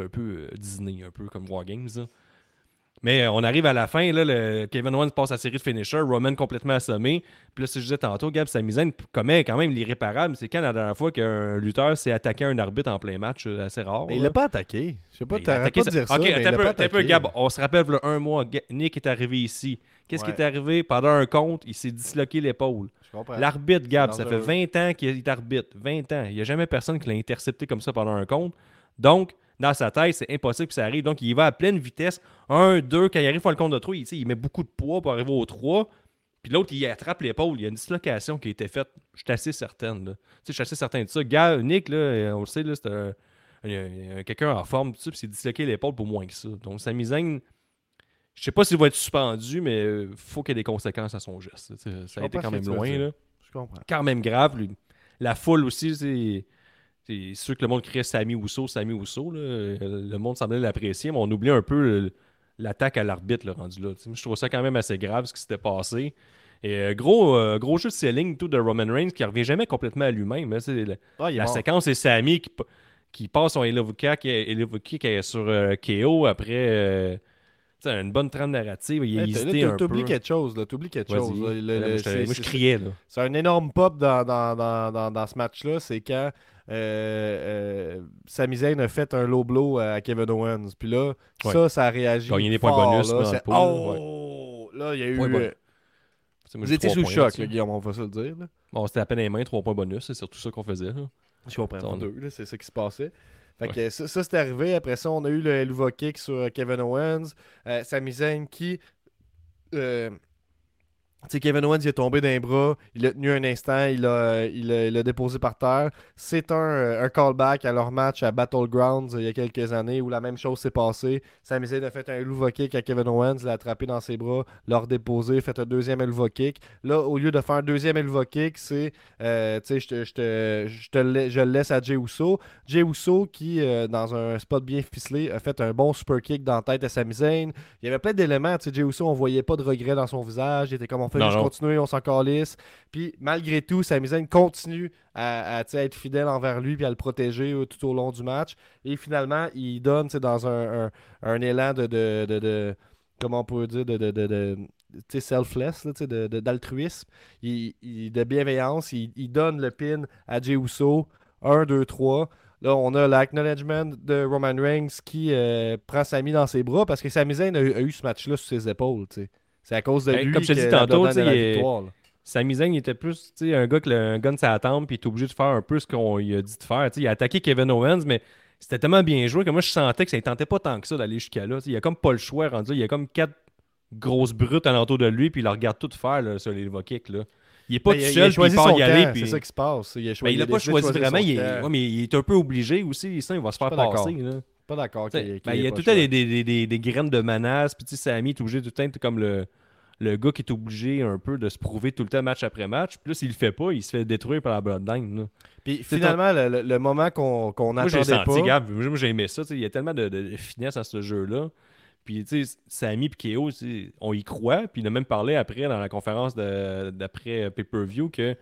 un peu euh, Disney, un peu comme Wargames. là. Mais on arrive à la fin, là, le Kevin Owens passe à la série de finisher, Roman complètement assommé. Puis là, si je disais tantôt, Gab Samizaine commet quand même l'irréparable. C'est quand la dernière fois qu'un lutteur s'est attaqué à un arbitre en plein match, c'est assez rare. Mais il l'a pas attaqué. Je sais pas, t'arrêtes pas de dire ça. Ok, peu, un peu. Gab. On se rappelle, là, un mois, Nick est arrivé ici. Qu'est-ce qui est arrivé? Pendant un compte, il s'est disloqué l'épaule. Je comprends. L'arbitre, Gab, ça fait dangereux. 20 ans qu'il est arbitre. 20 ans. Il n'y a jamais personne qui l'a intercepté comme ça pendant un compte. Donc, dans sa tête, c'est impossible que ça arrive. Donc, il va à pleine vitesse. 1, 2, quand il arrive à le compte de 3, il, met beaucoup de poids pour arriver au 3. Puis l'autre, il attrape l'épaule. Il y a une dislocation qui a été faite. Je suis assez certaine. Je suis assez certain de ça. Gars, Nick, là, euh, on le sait, c'est un, un- un- quelqu'un en forme, puis il s'est disloqué l'épaule pour moins que ça. Donc, Sami Zayn, je sais pas s'il va être suspendu, mais il faut qu'il y ait des conséquences à son geste. Ça a été quand même loin. Là Je comprends. quand même grave. lui. La foule aussi, c'est. C'est sûr que le monde criait Sami Ousso, Sami Ousso. Le monde semblait l'apprécier, mais on oublie un peu l'attaque à l'arbitre rendu là. Je trouve ça quand même assez grave ce qui s'était passé. Et euh, gros, euh, gros jeu de selling tout de Roman Reigns qui revient jamais complètement à lui-même. hein. C'est La, Ah, est la séquence, c'est Sami qui, qui passe son Elbow Kick, euh, sur euh, KO après euh, une bonne trame narrative. Il Hey. T'oublies quelque chose, là. T'oublies quelque chose. là. Le- Là, moi, je criais. C'est un énorme pop dans, dans, dans, dans ce match-là. C'est quand euh, euh, Sami Zayn a fait un low blow à Kevin Owens. Puis là, Ouais. ça, ça a réagi. Gagner des points bonus là. Oh! Là, il y a eu. Euh, moi, Vous étiez trois sous choc, là, Guillaume, on va se le dire. Là. Bon, c'était à peine les mains, 3 points bonus, c'est surtout ça qu'on faisait. là. Je comprends. Deux, c'est ça qui se passait. Fait que ça, ça, c'est arrivé. Après ça, on a eu le Elva Kick sur euh, Kevin Owens. Euh, Sami Zayn qui. euh, sais, Kevin Owens il est tombé d'un bras, il l'a tenu un instant, il l'a il déposé par terre. C'est un, euh, un callback à leur match à Battlegrounds euh, il y a quelques années où la même chose s'est passée. Sami Zayn a fait un Elva Kick à Kevin Owens, l'a attrapé dans ses bras, l'a redéposé, fait un deuxième Elva Kick. Là, au lieu de faire un deuxième Elva Kick, c'est, euh, tu sais, je je le- laisse à Jey Uso. Jey Uso qui, dans un spot bien ficelé, a fait un bon super kick dans la tête à Sami Zayn. Il y avait plein d'éléments. Tu sais, Jey Uso, on voyait pas de regret dans son visage. Il était comme on fait Non, juste non. continuer, on s'en calisse. Puis malgré tout, Sami Zayn continue à, être fidèle envers lui puis à le protéger euh, tout au long du match. Et finalement, il donne dans un, un- un élan de, de, de- de- comment on peut dire, de, de, de- selfless, d'altruisme, il, il- de bienveillance. Il, il donne le pin à Jey Uso. 1, 2, 3. Là, on a l'acknowledgement de Roman Reigns qui euh, prend Sami dans ses bras parce que Sami Zayn a, eu- a eu ce match-là sur ses épaules. C'est à cause de Ben, lui comme je te dis tantôt, la il était plus un gars que le un gun ça attend puis il est obligé de faire un peu ce qu'on lui a dit de faire. Il a attaqué Kevin Owens, mais c'était tellement bien joué que moi je sentais que ça ne tentait pas tant que ça d'aller jusqu'à là. Tu sais, il a comme pas le choix rendu. Il y a comme quatre grosses brutes alentour de lui puis il la regarde tout faire là, sur les kicks, là. Il est pas Ben, tout seul puis il part son y aller. puis- C'est ça qui se passe. Il a, Ben, il a pas choisi vraiment. Il est, ouais, mais il est un peu obligé aussi. Sinon, il va se faire passer. Pas d'accord. Qu'il- qu'il ben, il y a tout le temps des, des, des, des graines de menace. Puis, tu sais, est obligé tout le temps, comme le, le gars qui est obligé un peu de se prouver tout le temps match après match. Puis là, s'il le fait pas, il se fait détruire par la Bloodline. Puis finalement, le, le- le moment qu'on qu'on Moi, j'ai n'attendait senti, pas. Gab, moi, j'ai aimé ça. Il y a tellement de, finesse à ce jeu-là. Puis, tu sais, Sami et sais, on y croit. Puis, il a même parlé après dans la conférence de- d'après pay-per-view que.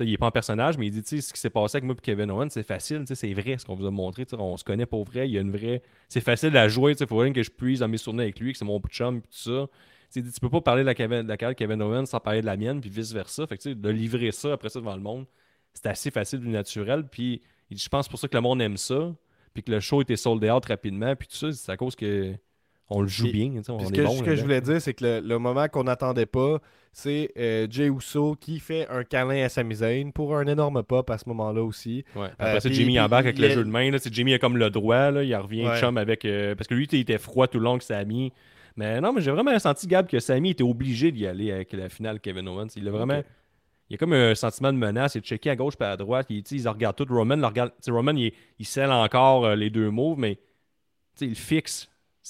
Il n'est pas en personnage, mais il dit ce qui s'est passé avec moi et Kevin Owens, c'est facile, c'est vrai ce qu'on vous a montré. On se connaît pour vrai, il y a une vraie. C'est facile à jouer, il faut que je puise dans mes souvenirs avec lui, que c'est mon chum et tout ça. Tu sais, tu peux pas parler de la, Kevin- de carrière de Kevin Owens sans parler de la mienne, puis vice-versa. Fait que, de livrer ça après ça devant le monde, c'est assez facile du naturel. Puis je pense pour ça que le monde aime ça, puis que le show était sold out rapidement, puis tout ça, c'est à cause que on le joue bien. On ce est que, bon ce que je voulais dire, c'est que le, le moment qu'on n'attendait pas, c'est euh, Jey Uso qui fait un câlin à Sami Zayn pour un énorme pop à ce moment-là aussi. Ouais. Après Euh, ça, puis- Jimmy embarque avec il le est- jeu de main. Là. C'est Jimmy a comme le droit. Là. Il revient Ouais. chum avec. euh, parce que lui, il était froid tout le long que Samy. Mais non, mais j'ai vraiment senti, Gab, que Samy était obligé d'y aller avec la finale Kevin Owens. Il a vraiment. Il y a comme un sentiment de menace. Il est checké à gauche et à droite. Il, ils regardent tout. Roman, le regarde, Roman il, il scelle encore euh, les deux moves, mais tu sais,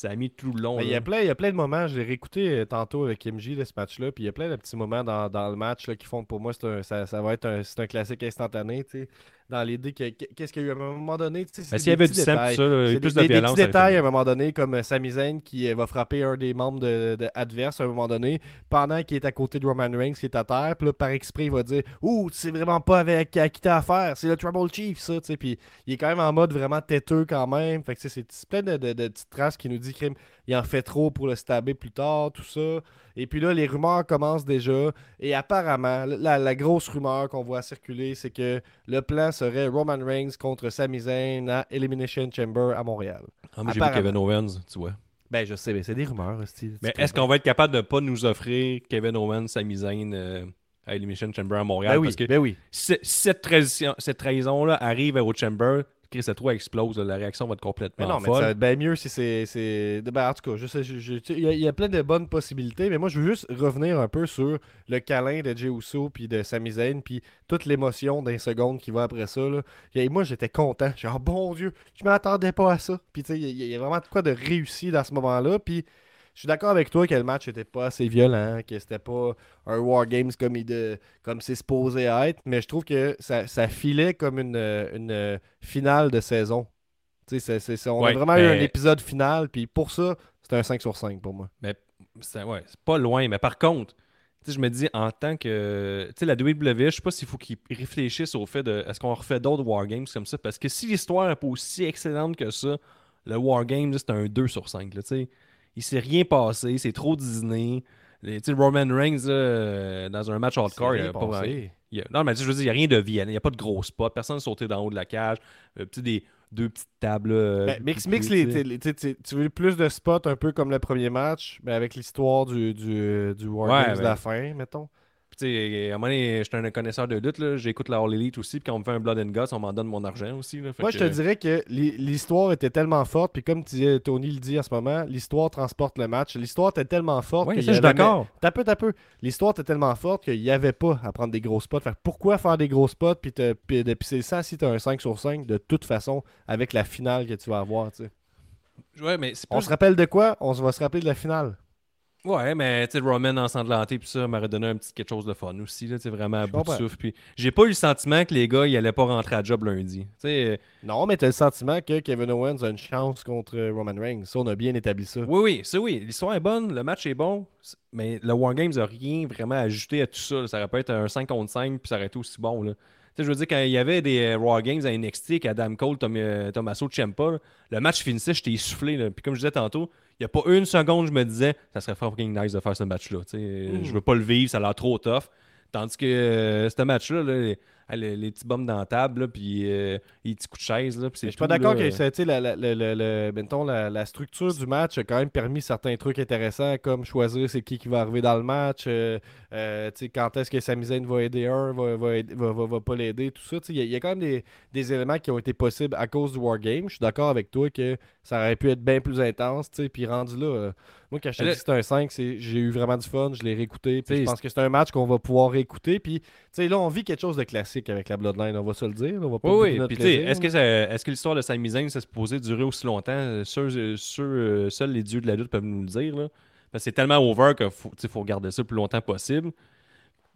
il fixe Samy tout le long. Il y, a plein, il y a plein de moments, je l'ai réécouté euh, tantôt avec MJ de ce match-là, puis il y a plein de petits moments dans, dans le match là, qui font que pour moi, un- ça, ça va être un, c'est un classique instantané. tu sais. Dans l'idée que que- qu'est-ce qu'il y a eu? À un moment donné. des s'il y avait du simple, ça, plus des, de des violence. petits détails à un moment donné, comme euh, Sami Zayn qui euh, va frapper un des membres de, de adverse à un moment donné, pendant qu'il est à côté de Roman Reigns qui est à terre. Puis là, par exprès, il va dire Ouh, c'est vraiment pas avec à qui t'as affaire, c'est le Trouble Chief, ça. tu sais. Puis il est quand même en mode vraiment têteux quand même. Fait que c'est plein de, de- de petites traces qui nous dit crime. Il en fait trop pour le stabber plus tard, tout ça. Et puis là, les rumeurs commencent déjà. Et apparemment, la, la grosse rumeur qu'on voit circuler, c'est que le plan serait Roman Reigns contre Sami Zayn à Elimination Chamber à Montréal. Ah, moi, j'ai vu. Kevin Owens, tu vois. Ben, je sais, mais c'est des rumeurs. hostie. Mais est-ce qu'on va être capable de ne pas nous offrir Kevin Owens, Sami Zayn euh, à Elimination Chamber à Montréal? Ben oui, Parce que ben oui. cette, trahison, cette trahison-là arrive au Chamber, Chris, cette toi explose, la réaction va être complètement Mais non, mais folle. ça va être bien mieux si c'est. c'est- Ben, en tout cas, je sais, il y, a- il y a plein de bonnes possibilités, mais moi, je veux juste revenir un peu sur le câlin de Jey Uso puis de Sami Zayn, puis toute l'émotion d'un seconde qui va après ça. Là. Et moi, j'étais content. J'ai oh bon Dieu, je m'attendais pas à ça. Puis, tu sais, il y, a- il y a vraiment de quoi de réussi dans ce moment-là. Puis, je suis d'accord avec toi que le match n'était pas assez violent, que c'était pas un War Games comme, il de, comme c'est supposé être, mais je trouve que ça, ça filait comme une, une finale de saison. Tu sais, c'est- c'est- c'est- on Ouais, a vraiment eu un épisode final, puis pour ça, c'est un 5 sur 5 pour moi. Mais c'est ouais, c'est pas loin. Mais par contre, je me dis en tant que. Tu sais, la WWE, je sais pas s'il faut qu'ils réfléchissent au fait de. Est-ce qu'on refait d'autres Wargames comme ça? Parce que si l'histoire n'est pas aussi excellente que ça, le Wargame, c'est un 2 sur 5. Là. Il s'est rien passé, c'est trop Disney. Les- tu sais, Roman Reigns, là, euh, dans un match hardcore, il y a pas vraiment- il y a- non, mais tu sais, je veux dire, il n'y a rien de violent. Il n'y a pas de gros spots. Personne sauté d'en haut de la cage. Euh, des deux petites tables. là, Ben, mix, mix les, tu sais. t'sais, les- t'sais, t'sais, tu veux plus de spots un peu comme le premier match, mais avec l'histoire du, du, du War Ouais, Games de ben- la fin, mettons. Puis, tu sais, à un moment donné, je suis un connaisseur de lutte, là. j'écoute la All Elite aussi, puis quand on me fait un Blood and Guts, on m'en donne mon argent aussi. Là. Moi, que- je te dirais que l'hi- l'histoire était tellement forte, puis comme tu disais, Tony le dit en ce moment, l'histoire transporte le match. L'histoire était tellement forte ça, y je suis d'accord. T'as peu, t'as peu. L'histoire était tellement forte qu'il n'y avait pas à prendre des gros spots. Fait pourquoi faire des gros spots puis te puis de pisser ça si t'as un 5 sur 5 de toute façon avec la finale que tu vas avoir, tu sais? Ouais, mais c'est On se rappelle de quoi? On va se rappeler de la finale. Ouais, mais tu sais, Roman ensanglanté, puis ça m'aurait donné un petit quelque chose de fun aussi, là, tu vraiment à bout de souffle. Puis j'ai pas eu le sentiment que les gars, ils allaient pas rentrer à job lundi. Euh, Non, mais t'as le sentiment que Kevin Owens a une chance contre Roman Reigns. Ça, on a bien établi ça. oui, oui, c'est oui. L'histoire est bonne, le match est bon, mais le Wargames a rien vraiment ajouté à tout ça. là. Ça aurait pu être un 5 contre 5, puis ça aurait été aussi bon. Là. Je veux dire, quand il y avait des euh, Wargames à NXT, avec Adam Cole, Tom, euh, Tommaso Ciampa, le match finissait, j'étais essoufflé. là. Puis comme je disais tantôt, il n'y a pas une seconde, je me disais, ça serait fucking nice de faire ce match-là. Tu sais, Mm. Je veux pas le vivre, ça a l'air trop tough. Tandis que euh, ce match-là, là, les, les- petits bums dans la table, là, puis euh, les petits coups de chaise, là, puis c'est Je suis pas d'accord que la, la, la- la- structure du match a quand même permis certains trucs intéressants, comme choisir c'est qui qui va arriver dans le match, euh, euh, quand est-ce que Sami Zayn va aider un, va, va, aider- va, va- pas l'aider, tout ça. tu sais, Il y, a- il y a quand même des, des éléments qui ont été possibles à cause du Wargame. Je suis d'accord avec toi que ça aurait pu être bien plus intense, tu sais, puis rendu là. euh, moi, quand je te dis que c'est un 5, c'est- j'ai eu vraiment du fun, je l'ai réécouté. puis Je pense que c'est un match qu'on va pouvoir réécouter. Puis, tu sais, là, on vit quelque chose de classique avec la Bloodline, on va se le dire. On va pas Oui, oui. notre Puis, tu sais, plaisir, est-ce que, est-ce que l'histoire de Sami Zayn, ça se posait durer aussi longtemps? Euh, euh, seuls les dieux de la lutte peuvent nous le dire. Là. Parce que c'est tellement over qu'il faut, faut garder ça le plus longtemps possible.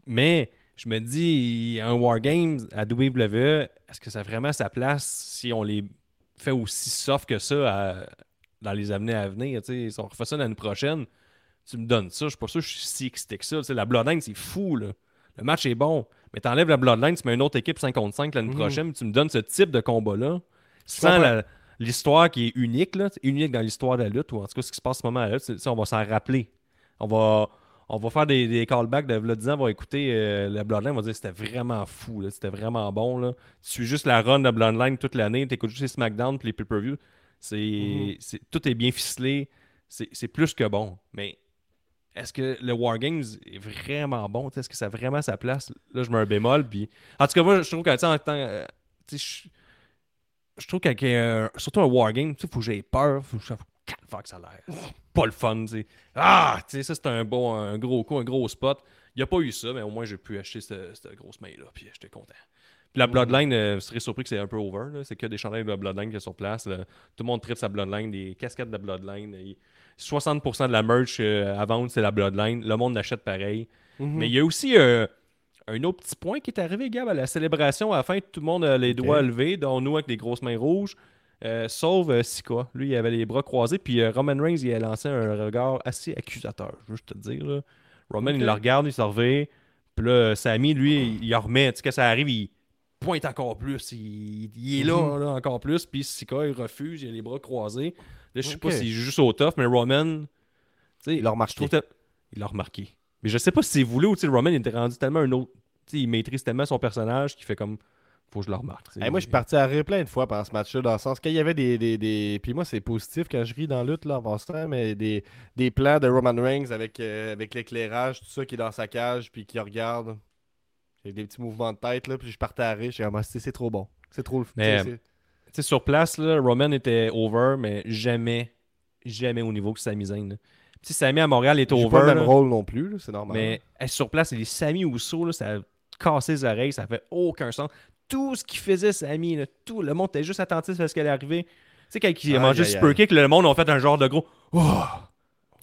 Mais je me dis, un Wargames à WWE, est-ce que ça a vraiment sa place si on les fait aussi soft que ça à- dans les années à venir? Si on refait ça l'année prochaine, tu me donnes ça. Je suis pas sûr que je suis si excité que ça. La Bloodline, c'est fou. Là. Le match est bon. Mais t'enlèves la Bloodline, tu mets une autre équipe 5 contre 5 l'année Mhm. prochaine, tu me donnes ce type de combat-là, sans l'histoire qui est unique, là, unique dans l'histoire de la lutte, ou en tout cas ce qui se passe à ce moment-là, c'est- ça, on va s'en rappeler. On va, on va faire des, des callbacks de là, 10 ans, on va écouter euh, la Bloodline, on va dire c'était vraiment fou, c'était vraiment bon. Là. Tu suis juste la run de Bloodline toute l'année, tu écoutes juste les SmackDown puis les pay-per-view. C'est, Mhm. tout est bien ficelé, c'est, plus que bon. Mais est-ce que le Wargames est vraiment bon? Est-ce que ça a vraiment sa place? Là, je mets un bémol. Puis... En tout cas, moi, je trouve que, tu sais, en tant. euh, tu sais, je, trouve qu'avec un- surtout un Wargame, il faut que j'ai peur. Faut que ça a l'air pas le fun. tu sais. Ah, tu sais, ça, c'est un bon, un gros coup, un gros spot. Il n'y a pas eu ça, mais au moins, j'ai pu acheter cette, cette grosse main-là. Puis j'étais content. Puis la Bloodline, euh, vous serez surpris que c'est un peu over. C'est que des chandails de la Bloodline qui sont sur place. là. Tout le monde tripe sa Bloodline, des casquettes de la Bloodline. Et 60% de la merch euh, à vendre, c'est la Bloodline. Le monde l'achète pareil. Mhm. Mais il y a aussi euh, un autre petit point qui est arrivé, Gab, à la célébration. À la fin, tout le monde a les doigts levés, dont nous avec des grosses mains rouges. Euh, sauf euh, Sika. Lui, il avait les bras croisés. Puis euh, Roman Reigns, il a lancé un regard assez accusateur, je veux juste te dire. là. Roman, il le regarde, il se revient. Puis là, Sami, lui, il, remet. Tu sais, quand ça arrive, il pointe encore plus. Il, il est là, Mhm. là, encore plus. Puis Sika, il refuse, il a les bras croisés. Là, je sais pas s'il joue juste au tough, mais Roman, tu sais, Il l'a remarqué. Il l'a remarqué. Mais je sais pas si c'est voulu ou Roman il était rendu tellement un autre. Tu sais, il maîtrise tellement son personnage qu'il fait comme. Faut que je le remarque. Hey, moi, je suis parti à rire plein de fois pendant ce match-là, dans le sens qu'il y avait des, des, des- Puis moi, c'est positif quand je ris dans la lutte, là, en passant, mais des, des plans de Roman Reigns avec, euh, avec l'éclairage, tout ça, qui est dans sa cage, puis qui regarde. J'ai des petits mouvements de tête, là, puis je partais à rire. Je suis comme, Ah, c'est trop bon. C'est trop le Mais, tu sais, c'est- Tu sais, sur place, là, Roman était over, mais jamais, jamais au niveau que Sami Zayn. sais, Sami à Montréal est over. pas le même rôle non plus, c'est normal. mais sur place, les Sami Ousso, ça a cassé les oreilles, ça fait aucun sens. Tout ce qu'il faisait, Sami, là, tout le monde était juste attentif à ce qu'elle arrivait. Tu sais, quand il a Aïe, mangé aïe, Super aïe. Kick, le monde a fait un genre de gros. Oh!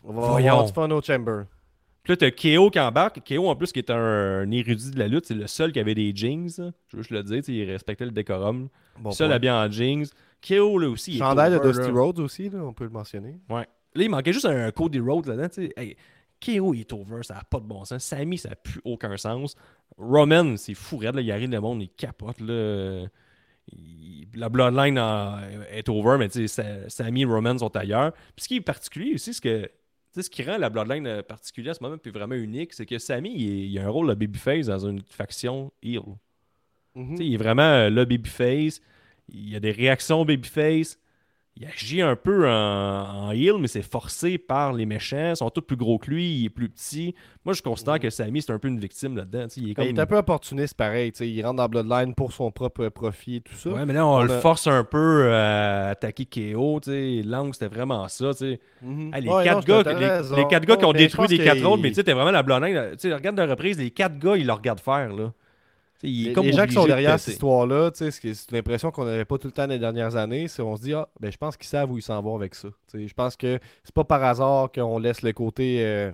On va voyons. fun au Chamber. Puis là, t'as KO qui embarque. KO, en plus, qui est un, un érudit de la lutte, c'est le seul qui avait des jeans. là. Je veux juste le dire, il respectait le décorum. Bon seul point. habillé en jeans. KO, là aussi. Chandail de Dusty là. Rhodes aussi, là, on peut le mentionner. Ouais. Là, il manquait juste un Cody Rhodes là-dedans. tu sais. Hey, KO, il est over, ça n'a pas de bon sens. Sammy, ça n'a plus aucun sens. Roman, c'est fou, raide, là, il arrive, le monde, il capote. Là. Il- La Bloodline est over, mais tu sais, Sa- Sammy et Roman sont ailleurs. Puis ce qui est particulier aussi, c'est que ce qui rend la Bloodline euh, particulière à ce moment, puis vraiment unique, c'est que Sammy, il, a un rôle de babyface dans une faction heel. Mhm. Sais, Il est vraiment euh, le babyface. Il y a des réactions babyface. Il agit un peu en, en heel, mais c'est forcé par les méchants. Ils sont tous plus gros que lui, il est plus petit. Moi, je considère que Sammy, c'est un peu une victime là-dedans. Il est Ben, comme... Il est un peu opportuniste pareil, tu sais, il rentre dans Bloodline pour son propre profit et tout ça. Ouais, mais là, on, On le a- force un peu à attaquer KO. tu sais. Lang, c'était vraiment ça. tu sais. Mhm. Hey, les, Ouais, quatre non, gars, les, quatre gars qui ont détruit les quatre autres, mais tu sais, t'es vraiment la. Tu sais, regarde de reprise, les quatre gars, ils le regardent faire. Là. Il est comme les gens qui sont de derrière cette histoire-là, c'est l'impression qu'on n'avait pas tout le temps les dernières années, c'est on se dit, ah, ben, je pense qu'ils savent où ils s'en vont avec ça. Je pense que c'est pas par hasard qu'on laisse le côté euh,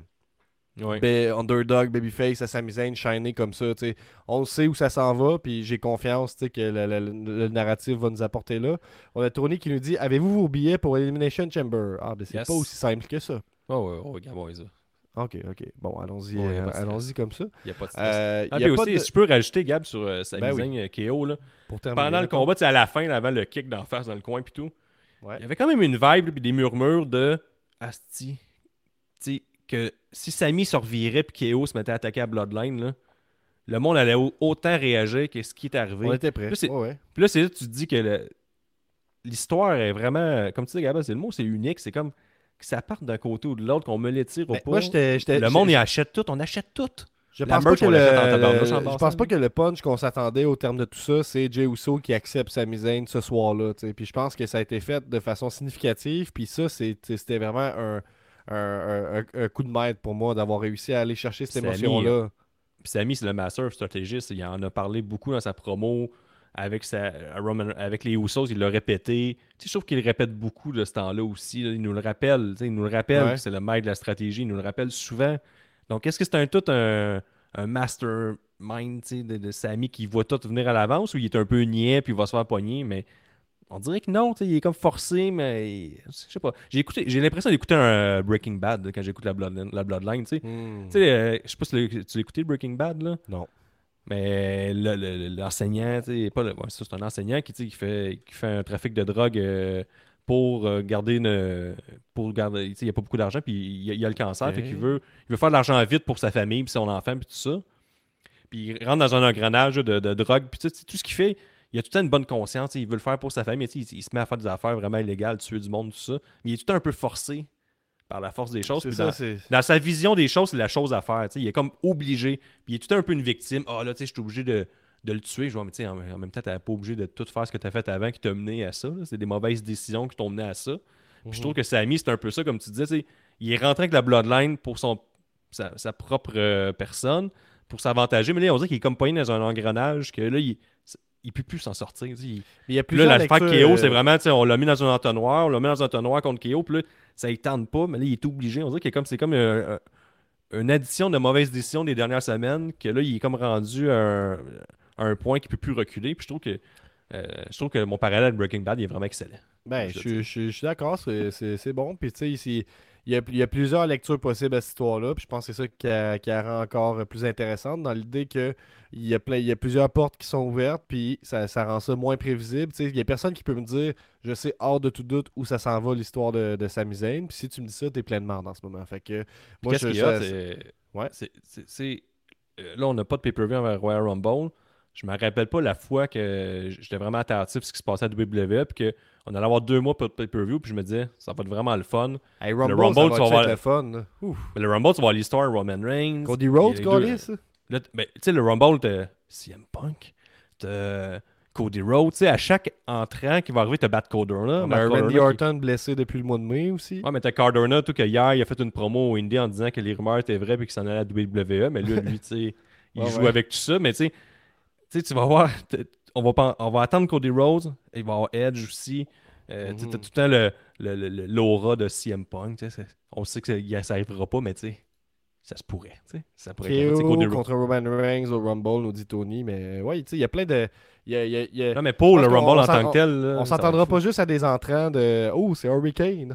Ouais. ben, underdog, babyface à Sami Zayn shiner comme ça. On sait où ça s'en va, puis j'ai confiance que le, le- le- le narratif va nous apporter là. On a Tony qui nous dit Avez-vous vos billets pour Elimination Chamber? Ah, ben c'est Yes. pas aussi simple que ça. Oh, ouais, ouais, regarde, ouais, ça. Ok, ok. Bon, allons-y Ouais, euh, allons-y comme ça. Il n'y a pas de stress. Euh, Ah, y a puis pas aussi, de- si je peux rajouter, Gab, sur euh, Sami Ben oui. Euh, KO, là, pour terminer, pendant le combat, tu sais, à la fin, là, avant le kick d'en face dans le coin puis tout, Ouais. il y avait quand même une vibe puis des murmures de Asti. Tu sais, que si Sami se revirait puis KO se mettait à attaquer à Bloodline, là, le monde allait au- autant réagir que ce qui est arrivé. On était prêts. Là, c'est- Ouais, ouais. Puis là, c'est là tu te dis que le- l'histoire est vraiment, comme tu dis, Gab, c'est le mot, c'est unique. C'est comme que ça parte d'un côté ou de l'autre, qu'on me les tire ou Ben, j'étais- j'étais- le monde, il achète tout. On achète tout. Je La pense pas que le, je pense pas que le punch qu'on s'attendait au terme de tout ça, c'est Jey Uso qui accepte Sami Zayn ce soir-là. Puis je pense que ça a été fait de façon significative. Puis ça, c'était vraiment un, un- un- coup de maître pour moi d'avoir réussi à aller chercher cette émotion-là. Puis Sami, c'est le master stratégiste. Il en a parlé beaucoup dans sa promo avec, sa, à Roman- avec les Usos. Il l'a répété. Tu sais, je trouve qu'il répète beaucoup de ce temps-là aussi. là. Il nous le rappelle. tu sais, Il nous le rappelle Ouais. c'est le maître de la stratégie. Il nous le rappelle souvent. Donc, est-ce que c'est un tout un, un mastermind tu sais, de, de Sami qui voit tout venir à l'avance ou il est un peu niais puis il va se faire pogner? Mais on dirait que non. Il est comme forcé, mais je sais pas. J'ai écouté, j'ai l'impression d'écouter un euh, Breaking Bad là, quand j'écoute la Bloodline. La Bloodline. Hmm. Euh, je sais pas si tu l'as écouté Breaking Bad, là? Non. Mais le- le- l'enseignant, sais, pas le- ouais, c'est un enseignant qui, fait, qui fait un trafic de drogue euh, pour euh, garder une. Pour garder. Il n'y a pas beaucoup d'argent, puis il, a- il a le cancer, Ok. fait qu'il veut, il veut faire de l'argent vite pour sa famille, puis son enfant, puis tout ça. Puis il rentre dans un engrenage de, de drogue, puis tout ce qu'il fait, il a tout le temps une bonne conscience, il veut le faire pour sa famille, il, il se met à faire des affaires vraiment illégales, tuer du monde, tout ça. Mais il est tout le temps un peu forcé par la force des choses. Ça, dans- sa vision des choses, c'est la chose à faire. Il est comme obligé. Puis il est tout un peu une victime. Ah là, tu sais, je suis obligé de, de le tuer. Je vois, mais tu sais, en, en même temps, tu n'es pas obligé de tout faire ce que tu as fait avant qui t'a mené à ça. C'est des mauvaises décisions qui t'ont mené à ça. Puis je trouve que Samy, c'est un peu ça, comme tu disais. Il est rentré avec la Bloodline pour son, sa, sa propre euh, personne, pour s'avantager. Mais là, on dirait qu'il est comme pogné dans un engrenage que là, il ne peut plus s'en sortir. Il- Il y a puis là, plusieurs l'affaire lectures, KO, euh, c'est vraiment, tu sais, on l'a mis dans un entonnoir, on l'a mis dans un entonnoir contre KO, puis là, ça ne tente pas, mais là, il est obligé. On dirait que comme, c'est comme un- un- une addition de mauvaises décisions des dernières semaines, que là, il est comme rendu à un, à un point qu'il ne peut plus reculer. Puis je trouve que euh, je trouve que mon parallèle Breaking Bad il est vraiment excellent. Ben, Je suis- je suis- je suis d'accord, c'est- c'est c'est bon. Puis, tu sais, il y a, il y a plusieurs lectures possibles à cette histoire-là. Puis, je pense que c'est ça qui la qui rend encore plus intéressante dans l'idée que il y, a plein, il y a plusieurs portes qui sont ouvertes. Puis, ça, ça rend ça moins prévisible. Il y a personne qui peut me dire, je sais hors de tout doute où ça s'en va l'histoire de, de Sami Zayn. Puis, si tu me dis ça, t'es plein de merde en ce moment. Fait que, moi, Qu'est-ce je- qu'il y a ça- c'est- Ouais. c'est- c'est- c'est- euh, Là, on n'a pas de pay-per-view avec Royal Rumble. Je me rappelle pas la fois que j'étais vraiment attentif à ce qui se passait à WWE, puis qu'on allait avoir deux mois pour le pay-per-view, puis je me disais, ça va être vraiment le fun. Hey, Rumble, Rumble, ça tu va vas être voir- le fun. là. Ouf. Mais le Rumble, tu vas voir l'histoire Roman Reigns. Cody Rhodes, Il y a les deux- Callis, ça? T- ben, tu sais, le Rumble, t'as CM Punk, t'as Cody Rhodes. Tu sais, à chaque entrant qui va arriver, t'as Bat Codorna. On Matt a un Cardona Randy qui- Orton blessé depuis le mois de mai aussi. Ouais, mais t'as Cardona, tout que hier, il a fait une promo au Indie en disant que les rumeurs étaient vraies et qu'il s'en allait à WWE. Mais là, lui, tu sais, *laughs* il Ouais, joue ouais. avec tout ça. Mais tu sais, tu sais, tu vas voir, on va, on va attendre Cody Rhodes. Il va y avoir Edge aussi. Euh, tu Mhm. tout le temps le- le- le- le- l'aura de CM Punk. On sait que ça, il- ça arrivera pas, mais tu sais, ça se pourrait. tu sais, Ça pourrait Cody contre Roman Reigns au Rumble, nous dit Tony. Mais ouais, tu sais, il y a plein de. y a- y a- il y a- Non, mais pour le Rumble en tant que tel. là, on s'entendra être pas juste à des entrants de Oh, c'est Hurricane.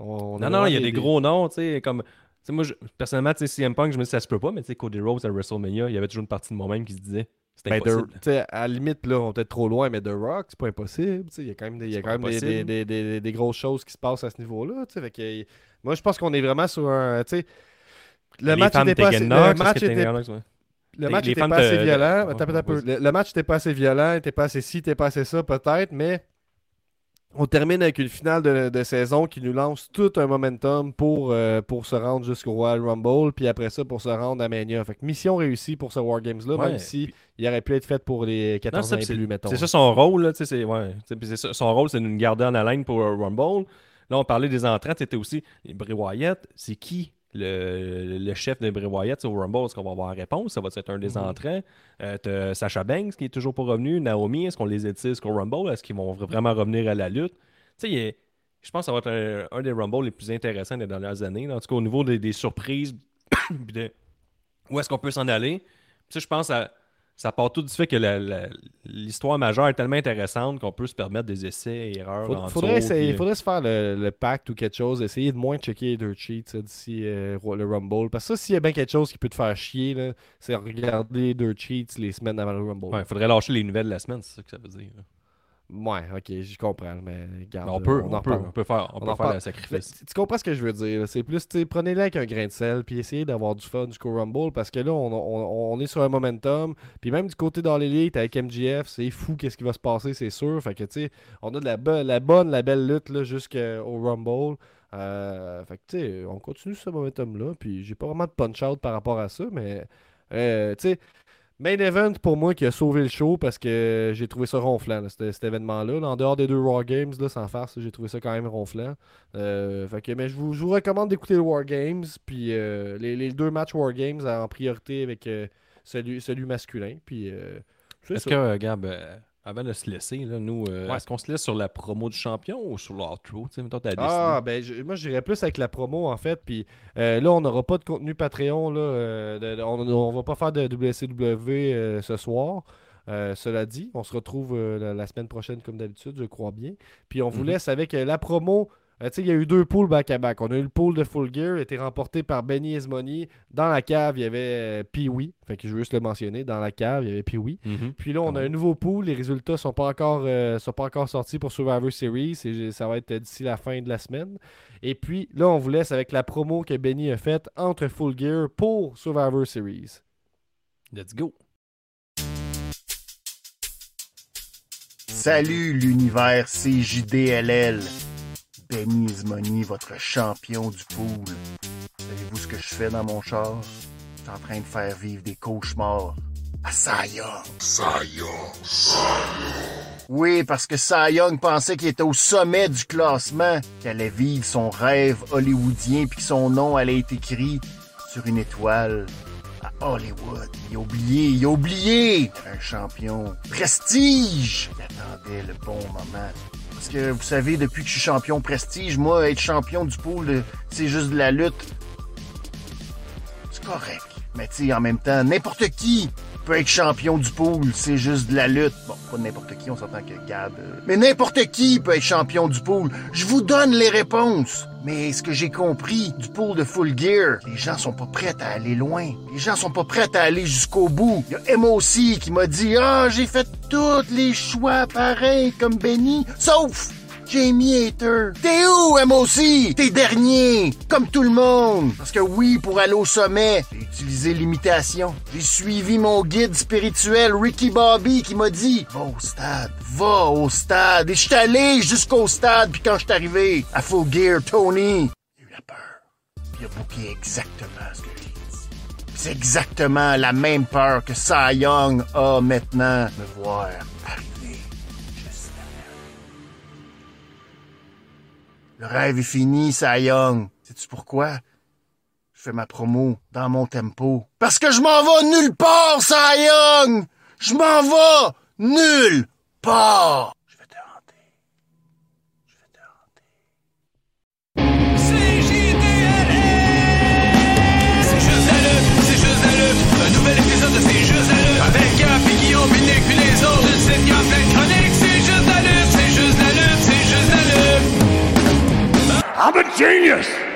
On- on Non, non, il y a des gros noms, tu sais, comme. moi, je- personnellement, tu sais, CM Punk, je me dis ça se peut pas, mais tu sais, Cody Rhodes à WrestleMania, il y avait toujours une partie de moi-même qui se disait c'était Ben, de- impossible. tu sais, à la limite, là, on est peut-être trop loin, mais The Rock, c'est pas impossible. tu sais, Il y a quand même, des, y a C'est quand même des, des, des- des- grosses choses qui se passent à ce niveau-là. que, moi, je pense qu'on est vraiment sur un. tu sais, Le Les match était pas assez, le match était ouais. Le Les- match les n'était fans pas assez violent. Le, le match n'était pas assez violent, n'était pas assez ci, n'était pas assez ça, peut-être, mais on termine avec une finale de, de saison qui nous lance tout un momentum pour, euh, pour se rendre jusqu'au Royal Rumble, puis après ça, pour se rendre à Mania. Fait que mission réussie pour ce Wargames-là, Ouais, même si puis- il aurait pu être fait pour les Non, 14 ça, ans et plus, mettons. C'est ça son rôle, là, c'est ouais, ça, son rôle, c'est de nous garder en haleine pour euh, Rumble. Là, on parlait des entrants, c'était aussi les Bray Wyatt, c'est qui le, le chef de Bray Wyatt au Rumble? Est-ce qu'on va avoir la réponse? Ça va être un des Mhm. entrants? Euh, t'as Sasha Banks qui est toujours pas revenu, Naomi, est-ce qu'on les étire jusqu'au Rumble? Est-ce qu'ils vont vraiment revenir à la lutte? Tu sais, je pense que ça va être un, un des Rumbles les plus intéressants des dernières années. En tout cas, au niveau des, des surprises, *coughs* de où est-ce qu'on peut s'en aller? Puis ça, je pense que ça part tout du fait que l'histoire majeure est tellement intéressante qu'on peut se permettre des essais et erreurs. Faudrait, en faudrait, dessous, essayer- puis, euh, faudrait se faire le, le pacte ou quelque chose, essayer de moins checker les dirt sheets ça, d'ici euh, le Rumble. Parce que ça, s'il y a bien quelque chose qui peut te faire chier, c'est regarder les dirt sheets les semaines avant le Rumble. Ouais, faudrait lâcher les nouvelles de la semaine, c'est ça que ça veut dire. là. Ouais, ok, je comprends, mais Mais on peut, on on, peut, on peut faire, on On peut faire le sacrifice. tu tu comprends ce que je veux dire? C'est plus, prenez-le avec un grain de sel, puis essayez d'avoir du fun jusqu'au Rumble, parce que là, on, on- on est sur un momentum. Puis même du côté dans l'élite, avec MGF, c'est fou qu'est-ce qui va se passer, c'est sûr. Fait que, tu sais, on a de la, la bonne, la belle lutte là, jusqu'au Rumble. Euh, fait que, tu sais, on continue ce momentum-là, puis j'ai pas vraiment de punch-out par rapport à ça, mais, euh, tu sais, Main event pour moi qui a sauvé le show parce que j'ai trouvé ça ronflant, là, cet, cet événement-là. là. En dehors des deux War Games, là, sans farce, j'ai trouvé ça quand même ronflant. Euh, fait que, mais je vous, je vous recommande d'écouter le War Games, puis euh, les, les deux matchs War Games en priorité avec euh, celui, celui masculin. Puis, euh, Est-ce que, euh, Gab, euh, avant de se laisser, là, nous, euh, Ouais. est-ce qu'on se laisse sur la promo du champion ou sur l'outro? Ah, ben, je- moi, j'irais plus avec la promo, en fait. Puis euh, là, on n'aura pas de contenu Patreon. Là, euh, de- de- on, on va pas faire de WCW euh, ce soir. Euh, cela dit, on se retrouve euh, la, la semaine prochaine, comme d'habitude, je crois bien. Puis on vous Mhm. laisse avec euh, la promo. Euh, il y a eu deux poules back-à-back. On a eu le pool de Full Gear, a été remporté par Benny Esmoni. Dans la cave, il y avait euh, Pee-Wee. Fait que je veux juste le mentionner. Dans la cave, il y avait Pee-Wee. Mhm. Puis là, on a un nouveau pool. Les résultats sont pas encore, euh, sont pas encore sortis pour Survivor Series. Et ça va être d'ici la fin de la semaine. Et puis là, on vous laisse avec la promo que Benny a faite entre Full Gear pour Survivor Series. Let's go. Salut l'univers CJDLL. Ismoni, votre champion du pool. Savez-vous ce que je fais dans mon char? Je suis en train de faire vivre des cauchemars à Cy Young. Oui, parce que Cy Young pensait qu'il était au sommet du classement, qu'il allait vivre son rêve hollywoodien puis que son nom allait être écrit sur une étoile à Hollywood. Il a oublié, il a oublié! Un champion prestige! Il attendait le bon moment. Parce que vous savez, depuis que je suis champion prestige, moi, être champion du pool, euh, c'est juste de la lutte. C'est correct. Mais tu en même temps, n'importe qui peut être champion du pool, c'est juste de la lutte. Bon, pas n'importe qui, on s'entend que Gab... euh, Mais n'importe qui peut être champion du pool. Je vous donne les réponses. Mais ce que j'ai compris du pool de Full Gear, les gens sont pas prêts à aller loin. Les gens sont pas prêts à aller jusqu'au bout. Il y a MOC qui m'a dit « Ah, j'ai fait tous les choix pareils comme Benny, sauf Jamie Hater. T'es où, MOC? T'es dernier, comme tout le monde. Parce que oui, pour aller au sommet, j'ai utilisé l'imitation. J'ai suivi mon guide spirituel, Ricky Bobby, qui m'a dit, va au stade, va au stade. Et je suis allé jusqu'au stade, puis quand je suis arrivé à Full Gear, Tony, il a eu la peur. Il a booké exactement ce que j'ai dit. C'est exactement la même peur que Cy Young a maintenant. Me voir Le rêve est fini, Cy Young. Sais-tu pourquoi? Je fais ma promo dans mon tempo. Parce que je m'en vais nulle part, Cy Young! Je m'en vais nulle part! I'm a genius!